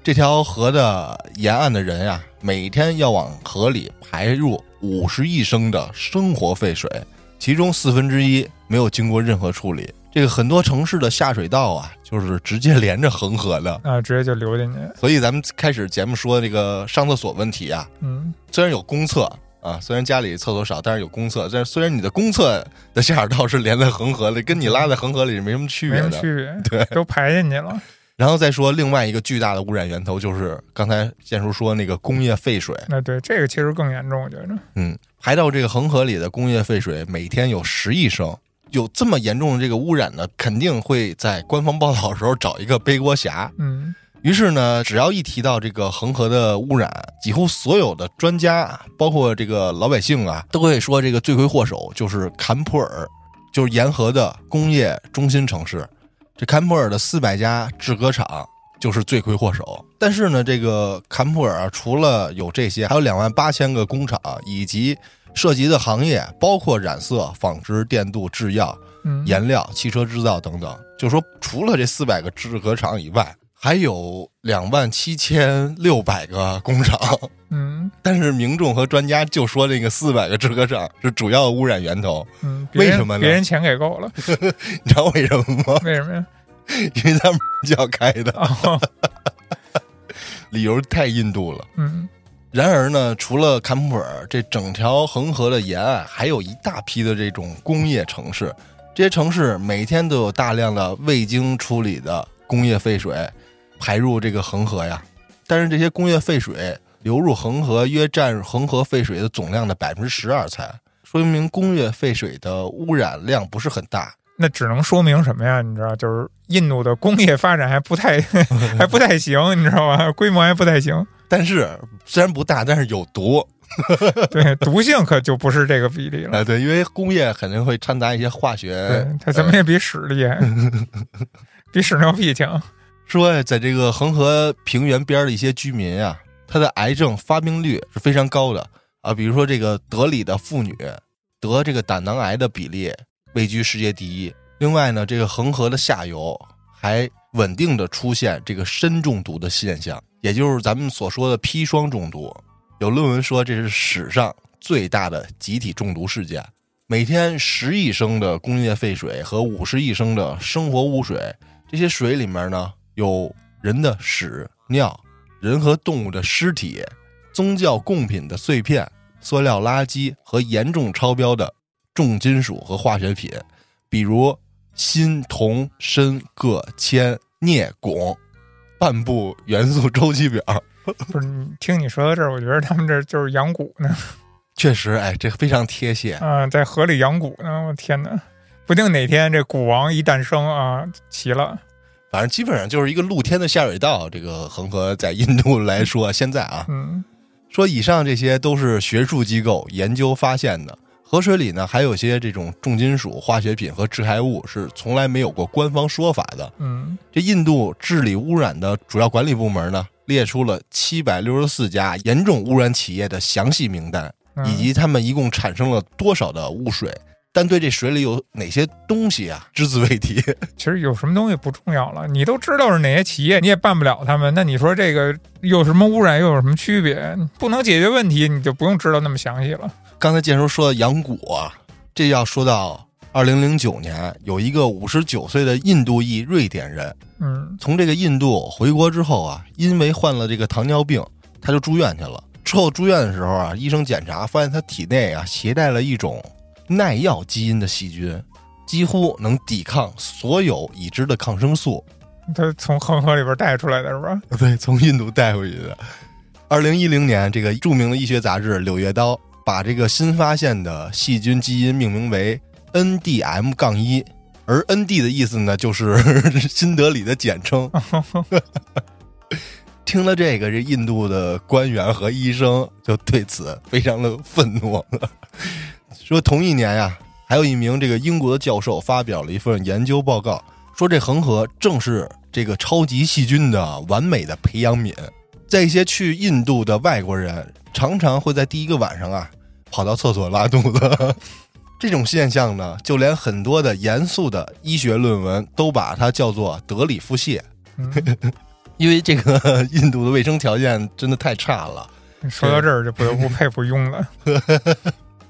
这条河的沿岸的人呀，每天要往河里排入五十亿升的生活废水，其中四分之一没有经过任何处理。这个很多城市的下水道啊，就是直接连着恒河的啊，直接就流进去。所以咱们开始节目说这个上厕所问题啊，嗯，虽然有公厕啊，虽然家里厕所少，但是有公厕。但是虽然你的公厕的下水道是连在恒河里，跟你拉在恒河里是没什么区别的，区别，对，都排进去了。然后再说另外一个巨大的污染源头，就是刚才建叔说那个工业废水。那对这个其实更严重，我觉得。嗯，排到这个恒河里的工业废水每天有十亿升。有这么严重的这个污染呢，肯定会在官方报道的时候找一个背锅侠。嗯于是呢，只要一提到这个恒河的污染，几乎所有的专家，包括这个老百姓啊，都会说这个罪魁祸首就是坎普尔，就是沿河的工业中心城市。这坎普尔的四百家制革厂就是罪魁祸首。但是呢，这个坎普尔啊，除了有这些，还有两万八千个工厂，以及涉及的行业包括染色、纺织、电镀、制药、嗯，颜料、汽车制造等等。就说，除了这四百个制革厂以外，还有两万七千六百个工厂。嗯但是民众和专家就说这个四百个制革厂是主要污染源头，嗯，为什么呢别人钱给够了，你知道为什么吗？为什么呀？因为他们就要开的，哦，理由太印度了。嗯然而呢，除了坎普尔，这整条恒河的沿岸还有一大批的这种工业城市，这些城市每天都有大量的未经处理的工业废水排入这个恒河呀。但是这些工业废水流入恒河约占恒河废水的总量的百分之十二才，说明工业废水的污染量不是很大。那只能说明什么呀？你知道，就是印度的工业发展还不太 还不太行，你知道吗？规模还不太行，但是虽然不大，但是有毒。对，毒性可就不是这个比例了。哎，对，因为工业肯定会掺杂一些化学。对，它怎么也比屎厉害，比屎尿屁强。说，在这个恒河平原边的一些居民啊，他的癌症发病率是非常高的啊。比如说，这个德里的妇女得这个胆囊癌的比例位居世界第一。另外呢，这个恒河的下游还稳定的出现这个砷中毒的现象，也就是咱们所说的砒霜中毒。有论文说这是史上最大的集体中毒事件，每天十亿升的工业废水和五十亿升的生活污水，这些水里面呢有人的屎尿、人和动物的尸体、宗教贡品的碎片、塑料垃圾和严重超标的重金属和化学品，比如锌、铜、砷、铬、铅、镍、汞。半部元素周期表，不是听你说到这儿，我觉得他们这就是养蛊呢，确实，哎，这非常贴切。啊，在河里养蛊呢。我天哪，不定哪天这蛊王一诞生啊，齐了。反正基本上就是一个露天的下水道。这个恒河在印度来说，现在啊，嗯说以上这些都是学术机构研究发现的。河水里呢，还有些这种重金属、化学品和致癌物是从来没有过官方说法的。嗯这印度治理污染的主要管理部门呢，列出了七百六十四家严重污染企业的详细名单，嗯以及他们一共产生了多少的污水，但对这水里有哪些东西啊，只字未提。其实有什么东西不重要了，你都知道是哪些企业，你也办不了他们。那你说这个有什么污染，又有什么区别？不能解决问题，你就不用知道那么详细了。刚才建叔说的养蛊啊，这要说到二零零九年，有一个五十九岁的印度裔瑞典人，嗯从这个印度回国之后啊，因为患了这个糖尿病，他就住院去了。之后住院的时候啊，医生检查发现他体内啊携带了一种耐药基因的细菌，几乎能抵抗所有已知的抗生素。他从恒河里边带出来的是吧？对，从印度带回去的。二零一零年，这个著名的医学杂志《柳叶刀》把这个新发现的细菌基因命名为 NDM 杠一，而 ND 的意思呢，就是 新德里的简称。听了这个，这印度的官员和医生就对此非常的愤怒，说同一年呀、还有一名这个英国的教授发表了一份研究报告，说这恒河正是这个超级细菌的完美的培养皿。在一些去印度的外国人，常常会在第一个晚上啊跑到厕所拉肚子。这种现象呢，就连很多的严肃的医学论文都把它叫做“德里腹泻嗯，”，因为这个印度的卫生条件真的太差了。说到这儿就不得不佩服庸了。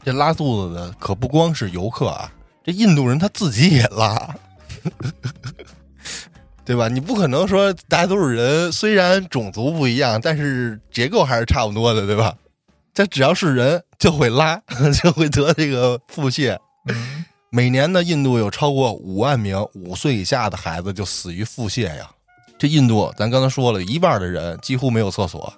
这拉肚子的可不光是游客啊，这印度人他自己也拉，对吧？你不可能说大家都是人，虽然种族不一样，但是结构还是差不多的，对吧？这只要是人就会拉，就会得这个腹泻。嗯每年呢，印度有超过五万名五岁以下的孩子就死于腹泻呀。这印度，咱刚才说了一半的人几乎没有厕所，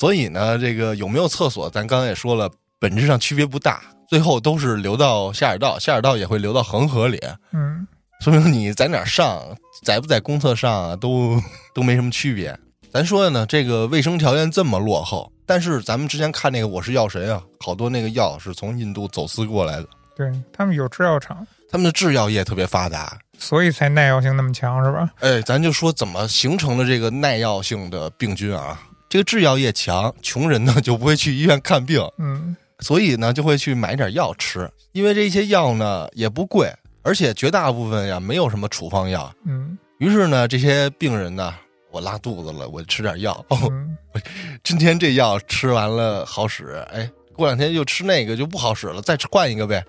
所以呢，这个有没有厕所，咱刚才也说了，本质上区别不大。最后都是流到下水道，下水道也会流到恒河里，嗯，说明你在哪儿上，在不在公厕上啊，都 都没什么区别。咱说的呢，这个卫生条件这么落后，但是咱们之前看那个《我是药神》啊，好多那个药是从印度走私过来的，对他们有制药厂，他们的制药业特别发达。所以才耐药性那么强，是吧？哎，咱就说怎么形成了这个耐药性的病菌啊？这个制药业强，穷人呢就不会去医院看病，嗯所以呢就会去买点药吃，因为这些药呢也不贵，而且绝大部分呀没有什么处方药。嗯于是呢，这些病人呢，我拉肚子了，我吃点药。哦，嗯，今天这药吃完了好使，哎，过两天又吃那个就不好使了，再换一个呗。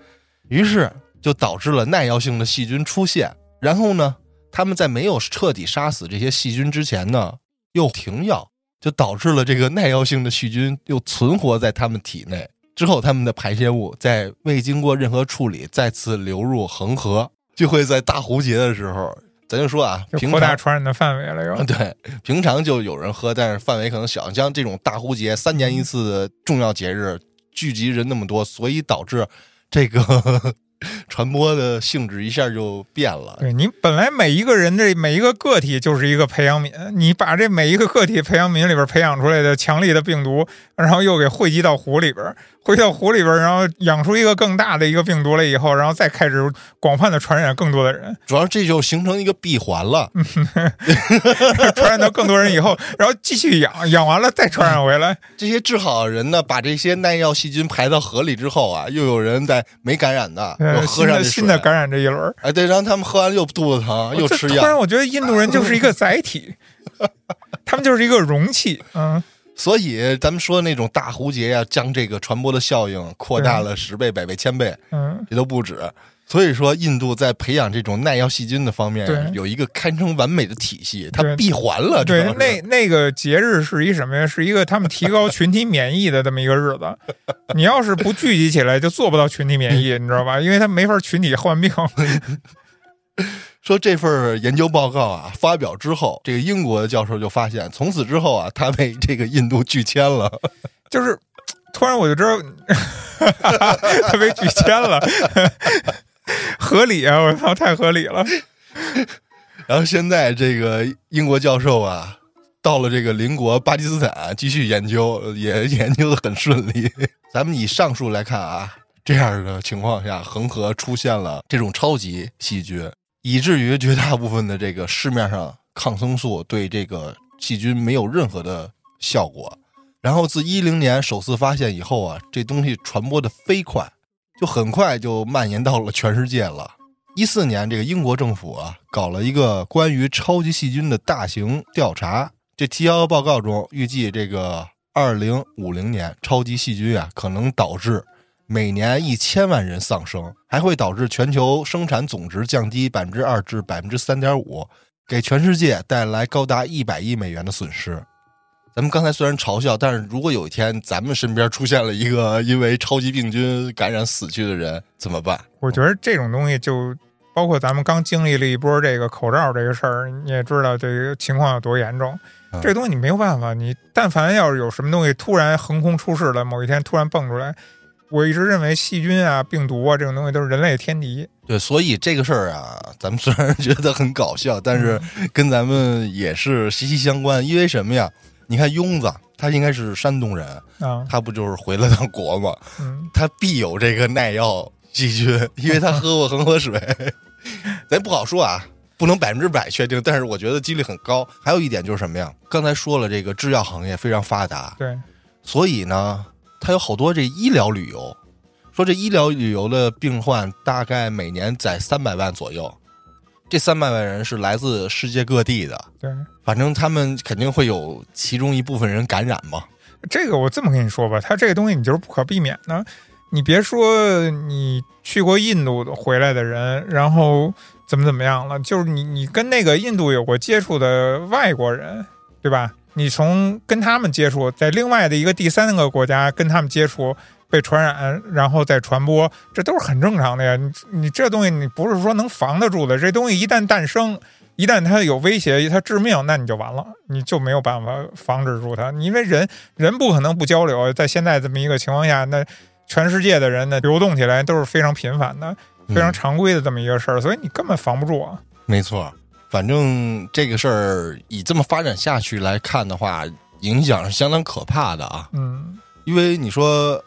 于是就导致了耐药性的细菌出现。然后呢，他们在没有彻底杀死这些细菌之前呢，又停药，就导致了这个耐药性的细菌又存活在他们体内。之后，他们的排泄物在未经过任何处理，再次流入恒河，就会在大壶节的时候，咱就说啊，平常扩大传染的范围了，又啊，对，平常就有人喝，但是范围可能小。像这种大壶节，三年一次的重要节日，聚集人那么多，所以导致这个 传播的性质一下就变了。对你本来每一个人的每一个个体就是一个培养皿，你把这每一个个体培养皿里边培养出来的强力的病毒，然后又给汇集到壶里边，汇到湖里边，然后养出一个更大的一个病毒来以后，然后再开始广泛的传染更多的人，主要这就形成一个闭环了。传染到更多人以后，然后继续养，养完了再传染回来。这些治好的人呢，把这些耐药细菌排到河里之后啊，又有人在没感染的，又呃，喝新的上新的感染这一轮儿，哎，对，然后他们喝完又肚子疼，又吃药突然，我觉得印度人就是一个载体，他们就是一个容器，嗯。所以咱们说的那种大壶节呀、将这个传播的效应扩大了十倍、百倍、千倍。嗯，这都不止。所以说，印度在培养这种耐药细菌的方面有一个堪称完美的体系，它闭环了。对那那个节日是一什么呀？是一个他们提高群体免疫的这么一个日子。你要是不聚集起来，就做不到群体免疫，你知道吧？因为他没法群体患病。说这份研究报告啊发表之后，这个英国的教授就发现，从此之后啊，他被这个印度拒签了。就是突然我就知道 他被拒签了，合理啊！我操，太合理了。然后现在这个英国教授啊，到了这个邻国巴基斯坦继续研究，也研究的很顺利。咱们以上述来看啊，这样的情况下，恒河出现了这种超级细菌，以至于绝大部分的这个市面上抗生素对这个细菌没有任何的效果。然后自一零年首次发现以后啊，这东西传播的飞快，就很快就蔓延到了全世界了。一四年，这个英国政府啊搞了一个关于超级细菌的大型调查。这提交报告中预计，这个二零五零年，超级细菌啊可能导致每年一千万人丧生，还会导致全球生产总值降低百分之二至百分之三点五，给全世界带来高达一百亿美元的损失。咱们刚才虽然嘲笑，但是如果有一天咱们身边出现了一个因为超级病菌感染死去的人，怎么办？我觉得这种东西就包括咱们刚经历了一波这个口罩这个事儿，你也知道这个情况有多严重。嗯这东西你没有办法，你但凡要是有什么东西突然横空出世了，某一天突然蹦出来，我一直认为细菌啊、病毒啊这种东西都是人类天敌。对，所以这个事儿啊，咱们虽然觉得很搞笑，但是跟咱们也是息息相关。因为什么呀？你看庸子，他应该是山东人，啊，他不就是回了趟国吗？嗯，他必有这个耐药细菌，因为他喝过恒河水。咱不好说啊，不能百分之百确定，但是我觉得几率很高。还有一点就是什么呀？刚才说了，这个制药行业非常发达，对，所以呢，它有好多这医疗旅游。说这医疗旅游的病患大概每年在三百万左右，这三百万人是来自世界各地的，对，反正他们肯定会有其中一部分人感染嘛。这个我这么跟你说吧，它这个东西你就是不可避免的。你别说你去过印度回来的人，然后怎么怎么样了，就是你你跟那个印度有过接触的外国人，对吧？你从跟他们接触，在另外的一个第三个国家跟他们接触，被传染，然后再传播，这都是很正常的呀。你你这东西你不是说能防得住的，这东西一旦诞生，一旦它有威胁，它致命，那你就完了，你就没有办法防止住它。因为人人不可能不交流，在现在这么一个情况下，那全世界的人呢流动起来都是非常频繁的、非常嗯常规的这么一个事儿，所以你根本防不住啊。没错，反正这个事儿以这么发展下去来看的话，影响是相当可怕的啊。嗯，因为你说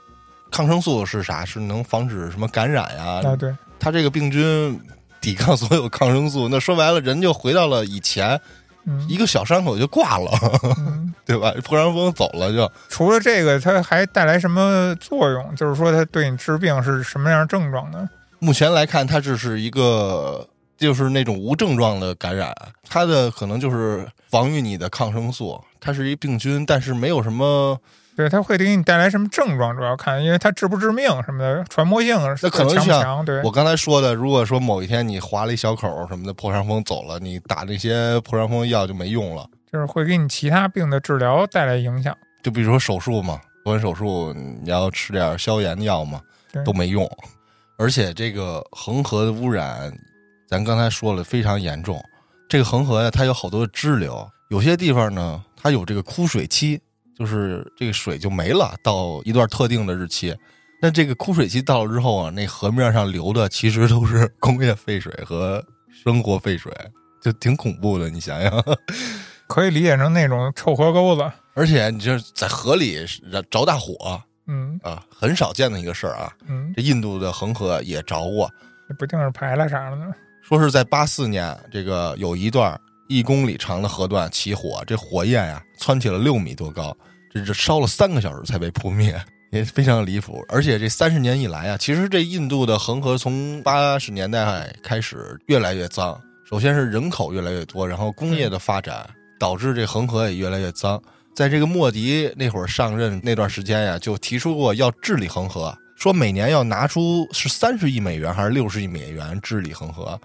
抗生素是啥？是能防止什么感染呀？啊对，它这个病菌抵抗所有抗生素，那说白了，人就回到了以前，嗯一个小伤口就挂了，嗯。对吧？破伤风走了就。除了这个，它还带来什么作用？就是说，它对你治病是什么样症状呢？目前来看，它只是一个就是那种无症状的感染，它的可能就是防御你的抗生素，它是一病菌，但是没有什么，对，它会给你带来什么症状？主要看，因为它致不致命什么的，传播性那可能强不强？对，我刚才说的，如果说某一天你划了一小口什么的，破伤风走了，你打那些破伤风药就没用了。就是会给你其他病的治疗带来影响。就比如说手术嘛，做完手术你要吃点消炎药嘛，都没用。而且这个恒河的污染，咱刚才说了非常严重。这个恒河呀，它有好多的支流，有些地方呢，它有这个枯水期，就是这个水就没了，到一段特定的日期。那这个枯水期到了之后啊，那河面上流的其实都是工业废水和生活废水，就挺恐怖的。你想想，可以理解成那种臭河沟子。而且你这在河里着大火嗯啊，很少见的一个事儿啊。嗯，这印度的恒河也着过，也不定是排了啥了呢。说是在八四年，这个有一段一公里长的河段起火，这火焰呀蹿起了六米多高，这这烧了三个小时才被扑灭，也非常离谱。而且这三十年以来啊，其实这印度的恒河从八十年代开始越来越脏，首先是人口越来越多，然后工业的发展导致这恒河也越来越脏。在这个莫迪那会儿上任那段时间呀，就提出过要治理恒河，说每年要拿出是三十亿美元还是六十亿美元治理恒河。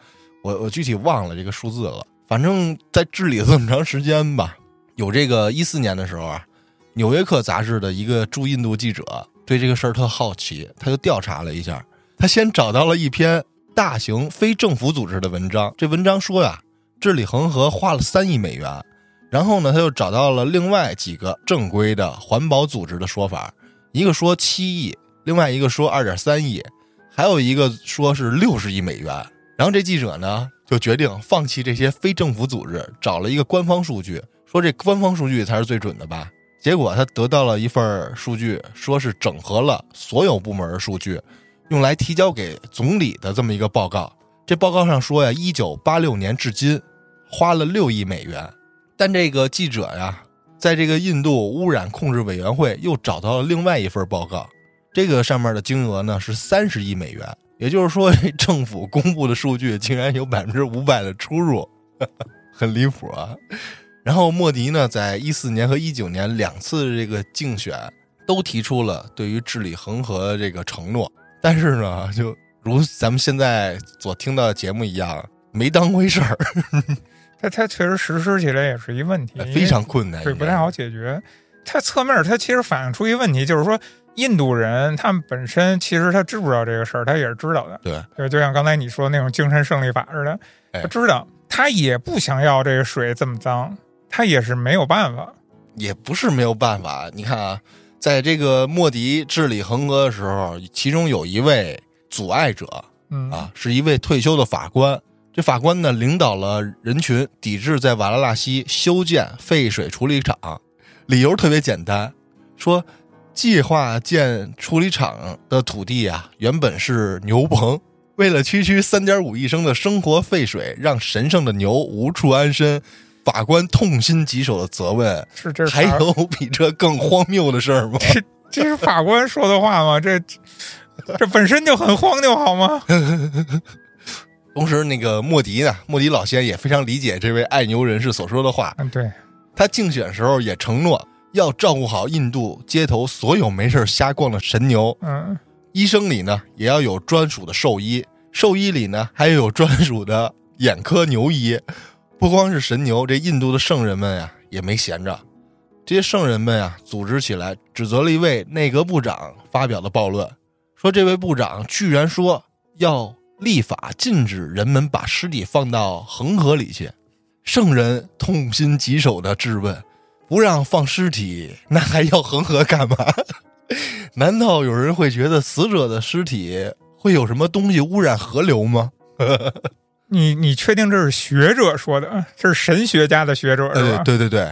我我具体忘了这个数字了，反正在治理了这么长时间吧。有这个一四年的时候啊，《纽约客》杂志的一个驻印度记者对这个事儿特好奇，他就调查了一下，他先找到了一篇大型非政府组织的文章，这文章说呀，治理恒河花了三亿美元。然后呢，他又找到了另外几个正规的环保组织的说法，一个说七亿，另外一个说二点三亿，还有一个说是六十亿美元。然后这记者呢就决定放弃这些非政府组织，找了一个官方数据，说这官方数据才是最准的吧。结果他得到了一份数据，说是整合了所有部门的数据，用来提交给总理的这么一个报告。这报告上说呀，一九八六年至今花了六亿美元。但这个记者呀，在这个印度污染控制委员会又找到了另外一份报告，这个上面的金额呢是三十亿美元，也就是说，政府公布的数据竟然有百分之五百的出入，很离谱啊。然后莫迪呢，在一四年和一九年两次这个竞选都提出了对于治理恒河这个承诺，但是呢，就如咱们现在所听到的节目一样，没当回事儿，它它确实实施起来也是一问题，非常困难，对，不太好解决。它侧面它其实反映出一个问题，就是说印度人他们本身其实他知不知道这个事儿，他也是知道的。对，对，就像刚才你说那种精神胜利法似的，哎他知道，他也不想要这个水这么脏，他也是没有办法。也不是没有办法。你看啊，在这个莫迪治理恒河的时候，其中有一位阻碍者嗯啊，是一位退休的法官。这法官呢，领导了人群抵制在瓦拉纳西修建废水处理厂，理由特别简单，说计划建处理厂的土地啊，原本是牛棚。为了区区三点五亿升的生活废水，让神圣的牛无处安身，法官痛心疾首的责问：是这是还有比这更荒谬的事儿吗？这 这是法官说的话吗？这这本身就很荒谬，好吗？同时，那个莫迪呢，莫迪老先也非常理解这位爱牛人士所说的话。嗯，对，他竞选时候也承诺要照顾好印度街头所有没事瞎逛的神牛，嗯，医生里呢也要有专属的兽医，兽医里呢还要有专属的眼科牛医。不光是神牛，这印度的圣人们呀也没闲着。这些圣人们呀组织起来，指责了一位内阁部长发表的暴论，说这位部长居然说要立法禁止人们把尸体放到恒河里去。圣人痛心疾首的质问：不让放尸体，那还要恒河干嘛？难道有人会觉得死者的尸体会有什么东西污染河流吗？你你确定这是学者说的？这是神学家的学者是吧？呃，对对对。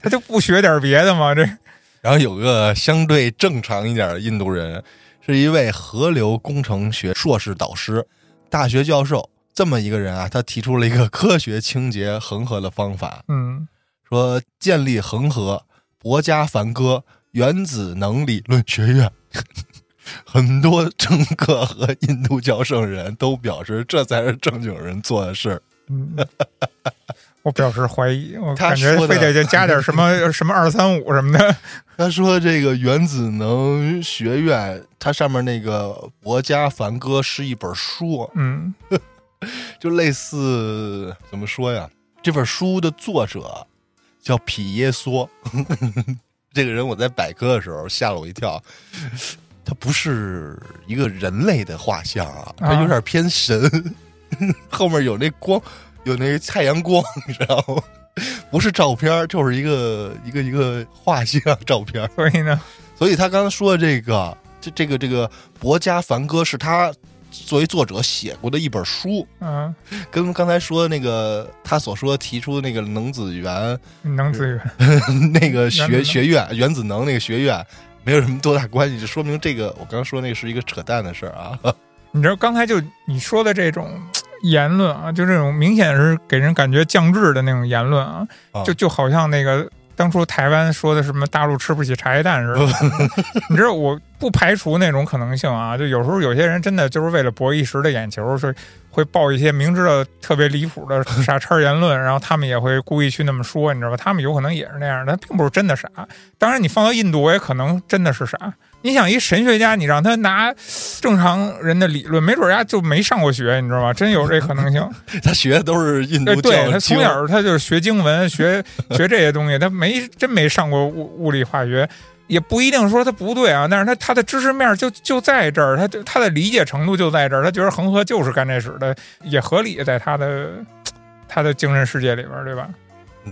他就不学点别的吗？这 然后有个相对正常一点的印度人，是一位河流工程学硕士导师、大学教授。这么一个人啊，他提出了一个科学清洁恒河的方法，嗯说建立恒河博加梵歌原子能理论学院。很多政客和印度教圣人都表示，这才是正经人做的事儿。嗯，我表示怀疑，我他感觉非得加点什么 什么二三五什么的。他说：“这个原子能学院，它上面那个博加梵歌是一本书，嗯就类似怎么说呀？这本书的作者叫毗耶梭，这个人我在百科的时候吓了我一跳，他不是一个人类的画像啊，他有点偏神，后面有那光，有那太阳光，你知道吗？不是照片，就是一个一个一个画像照片。所以呢，所以他刚才说的这个，这这个这个博加梵哥是他作为作者写过的一本书，嗯，跟刚才说的那个他所说提出的那个能子源能子源，那个学学院原子能那个学院没有什么多大关系，就说明这个我刚刚说那个是一个扯淡的事儿啊。你知道刚才就你说的这种言论啊，就这种明显是给人感觉降智的那种言论啊，啊就就好像那个当初台湾说的什么大陆吃不起茶叶蛋似的。你知道，我不排除那种可能性啊，就有时候有些人真的就是为了博一时的眼球，是会报一些明知道特别离谱的傻叉言论，然后他们也会故意去那么说，你知道吧？他们有可能也是那样的，他并不是真的傻。当然，你放到印度，我也可能真的是傻。你想一神学家，你让他拿正常人的理论，没准儿人家就没上过学，你知道吗？真有这可能性。他学的都是印呃，度对他，从小他就是学经文，学学这些东西，他没真没上过物物理化学，也不一定说他不对啊。但是他他的知识面就就在这儿，他就他的理解程度就在这儿，他觉得恒河就是干这使的，也合理，在他的他的精神世界里边儿，对吧？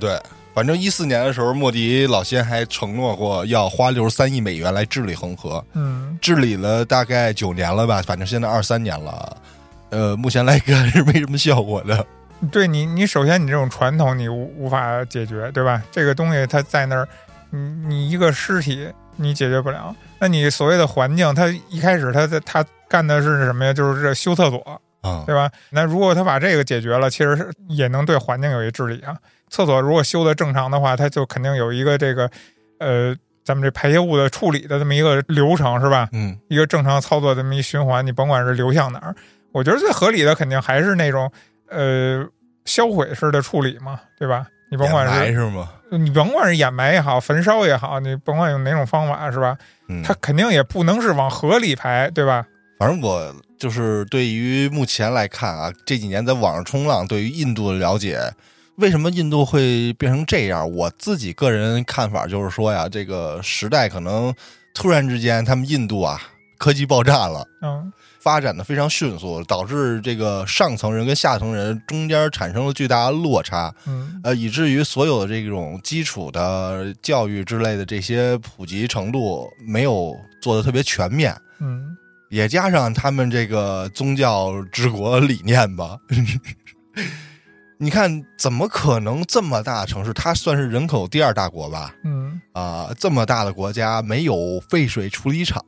对。反正一四年的时候，莫迪老先还承诺过要花六十三亿美元来治理恒河，嗯，治理了大概九年了吧，反正现在二三年了，呃，目前来看是没什么效果的。对你，你首先你这种传统你无无法解决，对吧？这个东西它在那儿，你你一个尸体你解决不了，那你所谓的环境，它一开始它在它干的是什么呀？就是这修厕所，啊、对吧？那如果他把这个解决了，其实是也能对环境有一治理啊。厕所如果修的正常的话，它就肯定有一个这个呃，咱们这排泄物的处理的这么一个流程，是吧？嗯，一个正常操作这么一循环，你甭管是流向哪儿，我觉得最合理的肯定还是那种呃销毁式的处理嘛，对吧？你甭管掩埋是是吗？你甭管是掩埋也好，焚烧也好，你甭管用哪种方法是吧？嗯，它肯定也不能是往河里排，对吧？反正我就是对于目前来看啊，这几年在网上冲浪，对于印度的了解，为什么印度会变成这样？我自己个人看法就是说呀，这个时代可能突然之间，他们印度啊科技爆炸了。嗯发展的非常迅速，导致这个上层人跟下层人中间产生了巨大的落差，嗯呃，以至于所有的这种基础的教育之类的这些普及程度没有做的特别全面，嗯，也加上他们这个宗教治国理念吧。你看，怎么可能这么大的城市？它算是人口第二大国吧？嗯，啊、这么大的国家没有废水处理厂，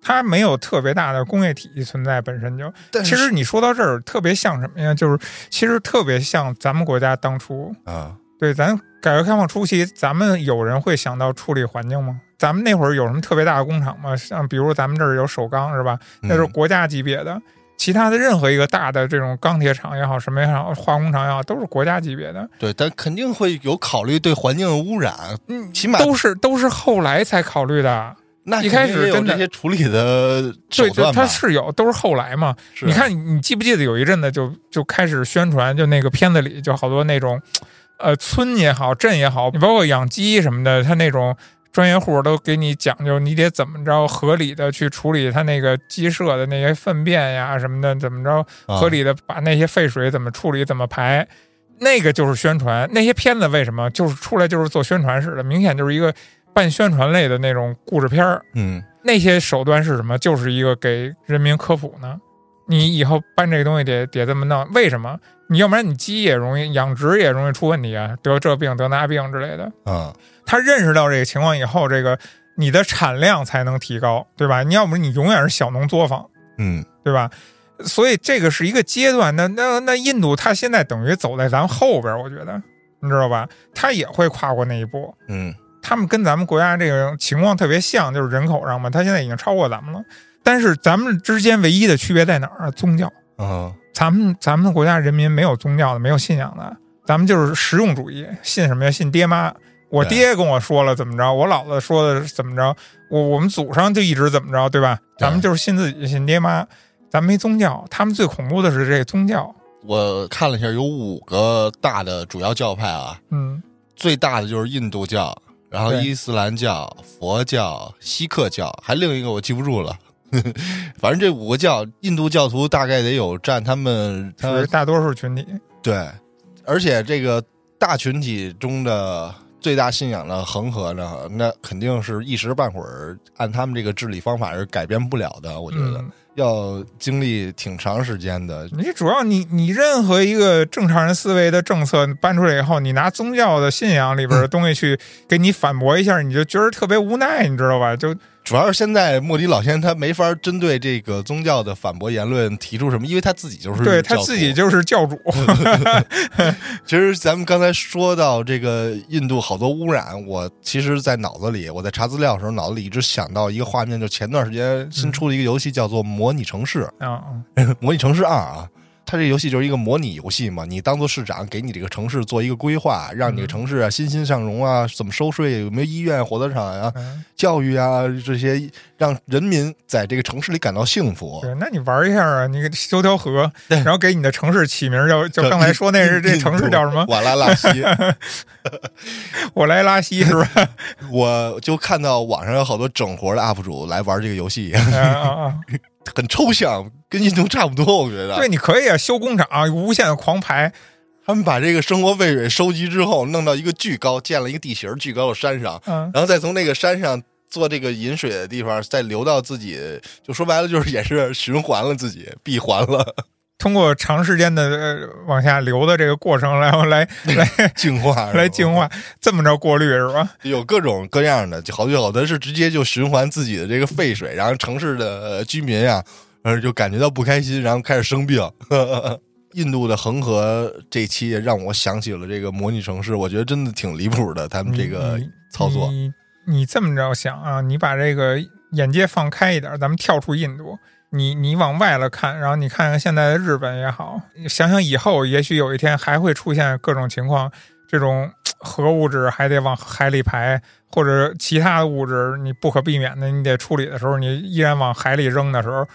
它没有特别大的工业体系存在，本身就。但其实你说到这儿，特别像什么呀？就是其实特别像咱们国家当初，啊，对，咱改革开放初期，咱们有人会想到处理环境吗？咱们那会儿有什么特别大的工厂吗？像比如咱们这儿有首钢是吧？那是嗯国家级别的。其他的任何一个大的这种钢铁厂也好，什么也好，化工厂也好，都是国家级别的。对，但肯定会有考虑对环境的污染，嗯，起码都是都是后来才考虑的。那一开始真的这些处理的手对对，段吧它？是有，都是后来嘛。是你看，你记不记得有一阵子就就开始宣传，就那个片子里就好多那种，呃，村也好，镇也好，你包括养鸡什么的，他那种专业户都给你讲究，你得怎么着合理的去处理它那个鸡舍的那些粪便呀什么的，怎么着啊合理的把那些废水怎么处理，怎么排。那个就是宣传，那些片子为什么就是出来就是做宣传似的，明显就是一个半宣传类的那种故事片儿，嗯那些手段是什么？就是一个给人民科普呢。你以后搬这个东西得得这么弄，为什么？你要不然你鸡也容易养殖也容易出问题啊，得这病得那病之类的。啊他认识到这个情况以后，这个你的产量才能提高，对吧？你要不你永远是小农作坊，嗯对吧？所以这个是一个阶段。那那那印度，它现在等于走在咱们后边儿，我觉得，你知道吧？它也会跨过那一步。嗯他们跟咱们国家这个情况特别像，就是人口上嘛，它现在已经超过咱们了。但是咱们之间唯一的区别在哪儿啊？宗教。啊咱们咱们国家人民没有宗教的，没有信仰的，咱们就是实用主义，信什么呀？信爹妈。我爹跟我说了怎么着，我姥姥说的是怎么着，我我们祖上就一直怎么着，对吧？咱们就是信自己，信爹妈，咱没宗教。他们最恐怖的是这个宗教，我看了一下，有五个大的主要教派啊，嗯最大的就是印度教，然后伊斯兰教、佛教、锡克教，还另一个我记不住了。反正这五个教，印度教徒大概得有占他们他是大多数群体。对，而且这个大群体中的最大信仰的恒河呢，那肯定是一时半会儿按他们这个治理方法是改变不了的。我觉得、嗯，要经历挺长时间的。你主要你你任何一个正常人思维的政策搬出来以后，你拿宗教的信仰里边的东西去给你反驳一下，你就觉得特别无奈，你知道吧？就主要是现在莫迪老先生他没法针对这个宗教的反驳言论提出什么，因为他自己就是对他自己就是教主。其实咱们刚才说到这个印度好多污染，我其实，在脑子里，我在查资料的时候，脑子里一直想到一个画面，就前段时间新出的一个游戏叫做《模拟城市》，啊，模拟城市二啊。它这游戏就是一个模拟游戏嘛，你当做市长，给你这个城市做一个规划，让你的城市啊欣欣向荣啊，怎么收税，有没有医院、火葬场啊、嗯教育啊这些，让人民在这个城市里感到幸福。对，那你玩一下啊，你给修条河，然后给你的城市起名叫，就刚才说那是这城市叫什么？瓦拉拉西。我来拉稀是吧？我就看到网上有好多整活的 UP 主来玩这个游戏，啊 啊啊！很抽象，跟印度差不多。我觉得，对，你可以啊，修工厂，无限的狂排，他们把这个生活废水收集之后，弄到一个巨高，建了一个地形巨高的山上，嗯，然后再从那个山上做这个饮水的地方，再流到自己，就说白了就是也是循环了自己，闭环了，通过长时间的呃往下流的这个过程，然后来 来净化 来净，化，这么着过滤是吧？有各种各样的，就好多有的是直接就循环自己的这个废水，然后城市的呃居民啊，呃就感觉到不开心，然后开始生病。印度的恒河这期也让我想起了这个模拟城市，我觉得真的挺离谱的，他们这个操作。你你这么着想啊，你把这个眼界放开一点，咱们跳出印度，你你往外了看，然后你看看现在的日本也好，想想以后也许有一天还会出现各种情况，这种核物质还得往海里排，或者其他的物质你不可避免的，你得处理的时候，你依然往海里扔的时候，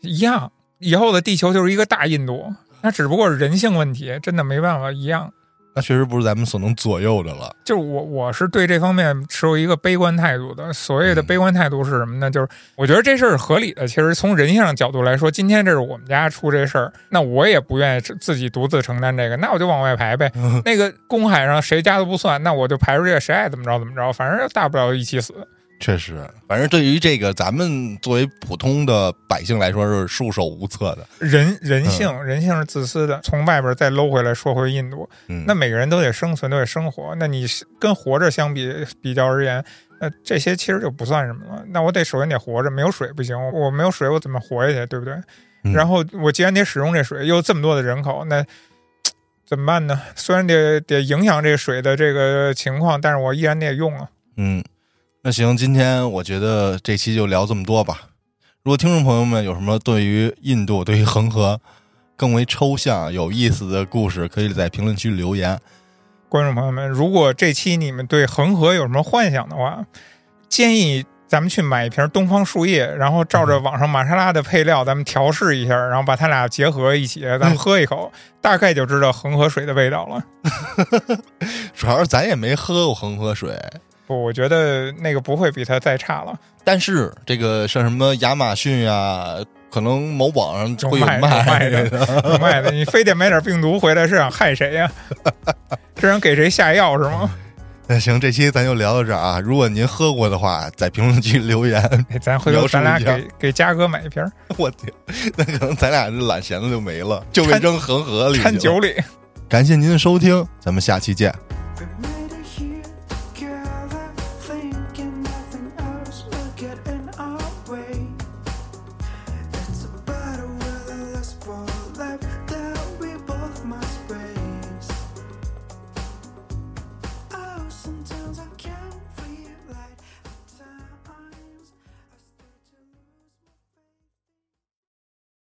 一样。以后的地球就是一个大印度，那只不过是人性问题，真的没办法一样。那确实不是咱们所能左右的了。就是我我是对这方面持有一个悲观态度的。所谓的嗯悲观态度是什么呢？就是我觉得这事儿是合理的。其实从人性上角度来说，今天这是我们家出这事儿，那我也不愿意自己独自承担这个，那我就往外排呗。那个公海上谁家都不算，那我就排出去，谁爱怎么着怎么着，反正大不了一起死。确实，反正对于这个咱们作为普通的百姓来说是束手无策的。人人性，人性是自私的。从外边再搂回来，说回印度，嗯，那每个人都得生存，都得生活。那你跟活着相比比较而言，那这些其实就不算什么了。那我得首先得活着，没有水不行，我没有水我怎么活下去，对不对？嗯然后我既然得使用这水，又这么多的人口，那 怎么办呢？虽然得得影响这水的这个情况，但是我依然得用啊。嗯，那行，今天我觉得这期就聊这么多吧。如果听众朋友们有什么对于印度、对于恒河更为抽象、有意思的故事，可以在评论区留言。观众朋友们，如果这期你们对恒河有什么幻想的话，建议咱们去买一瓶东方树叶，然后照着网上玛莎拉的配料，咱们调试一下，然后把它俩结合一起，咱们喝一口，大概就知道恒河水的味道了。主要是咱也没喝过恒河水，不，我觉得那个不会比它再差了。但是这个像什么亚马逊呀、可能某网上有卖会卖有卖的，有卖的，你非得买点病毒回来是想害谁呀、是想给谁下药是吗？那行，这期咱就聊到这儿啊。如果您喝过的话，在评论区留言。哎，咱回头咱俩给给嘉哥买一瓶，我天，那可能咱俩这懒闲的就没了，就被扔恒河里去了。掺酒里。感谢您的收听，咱们下期见。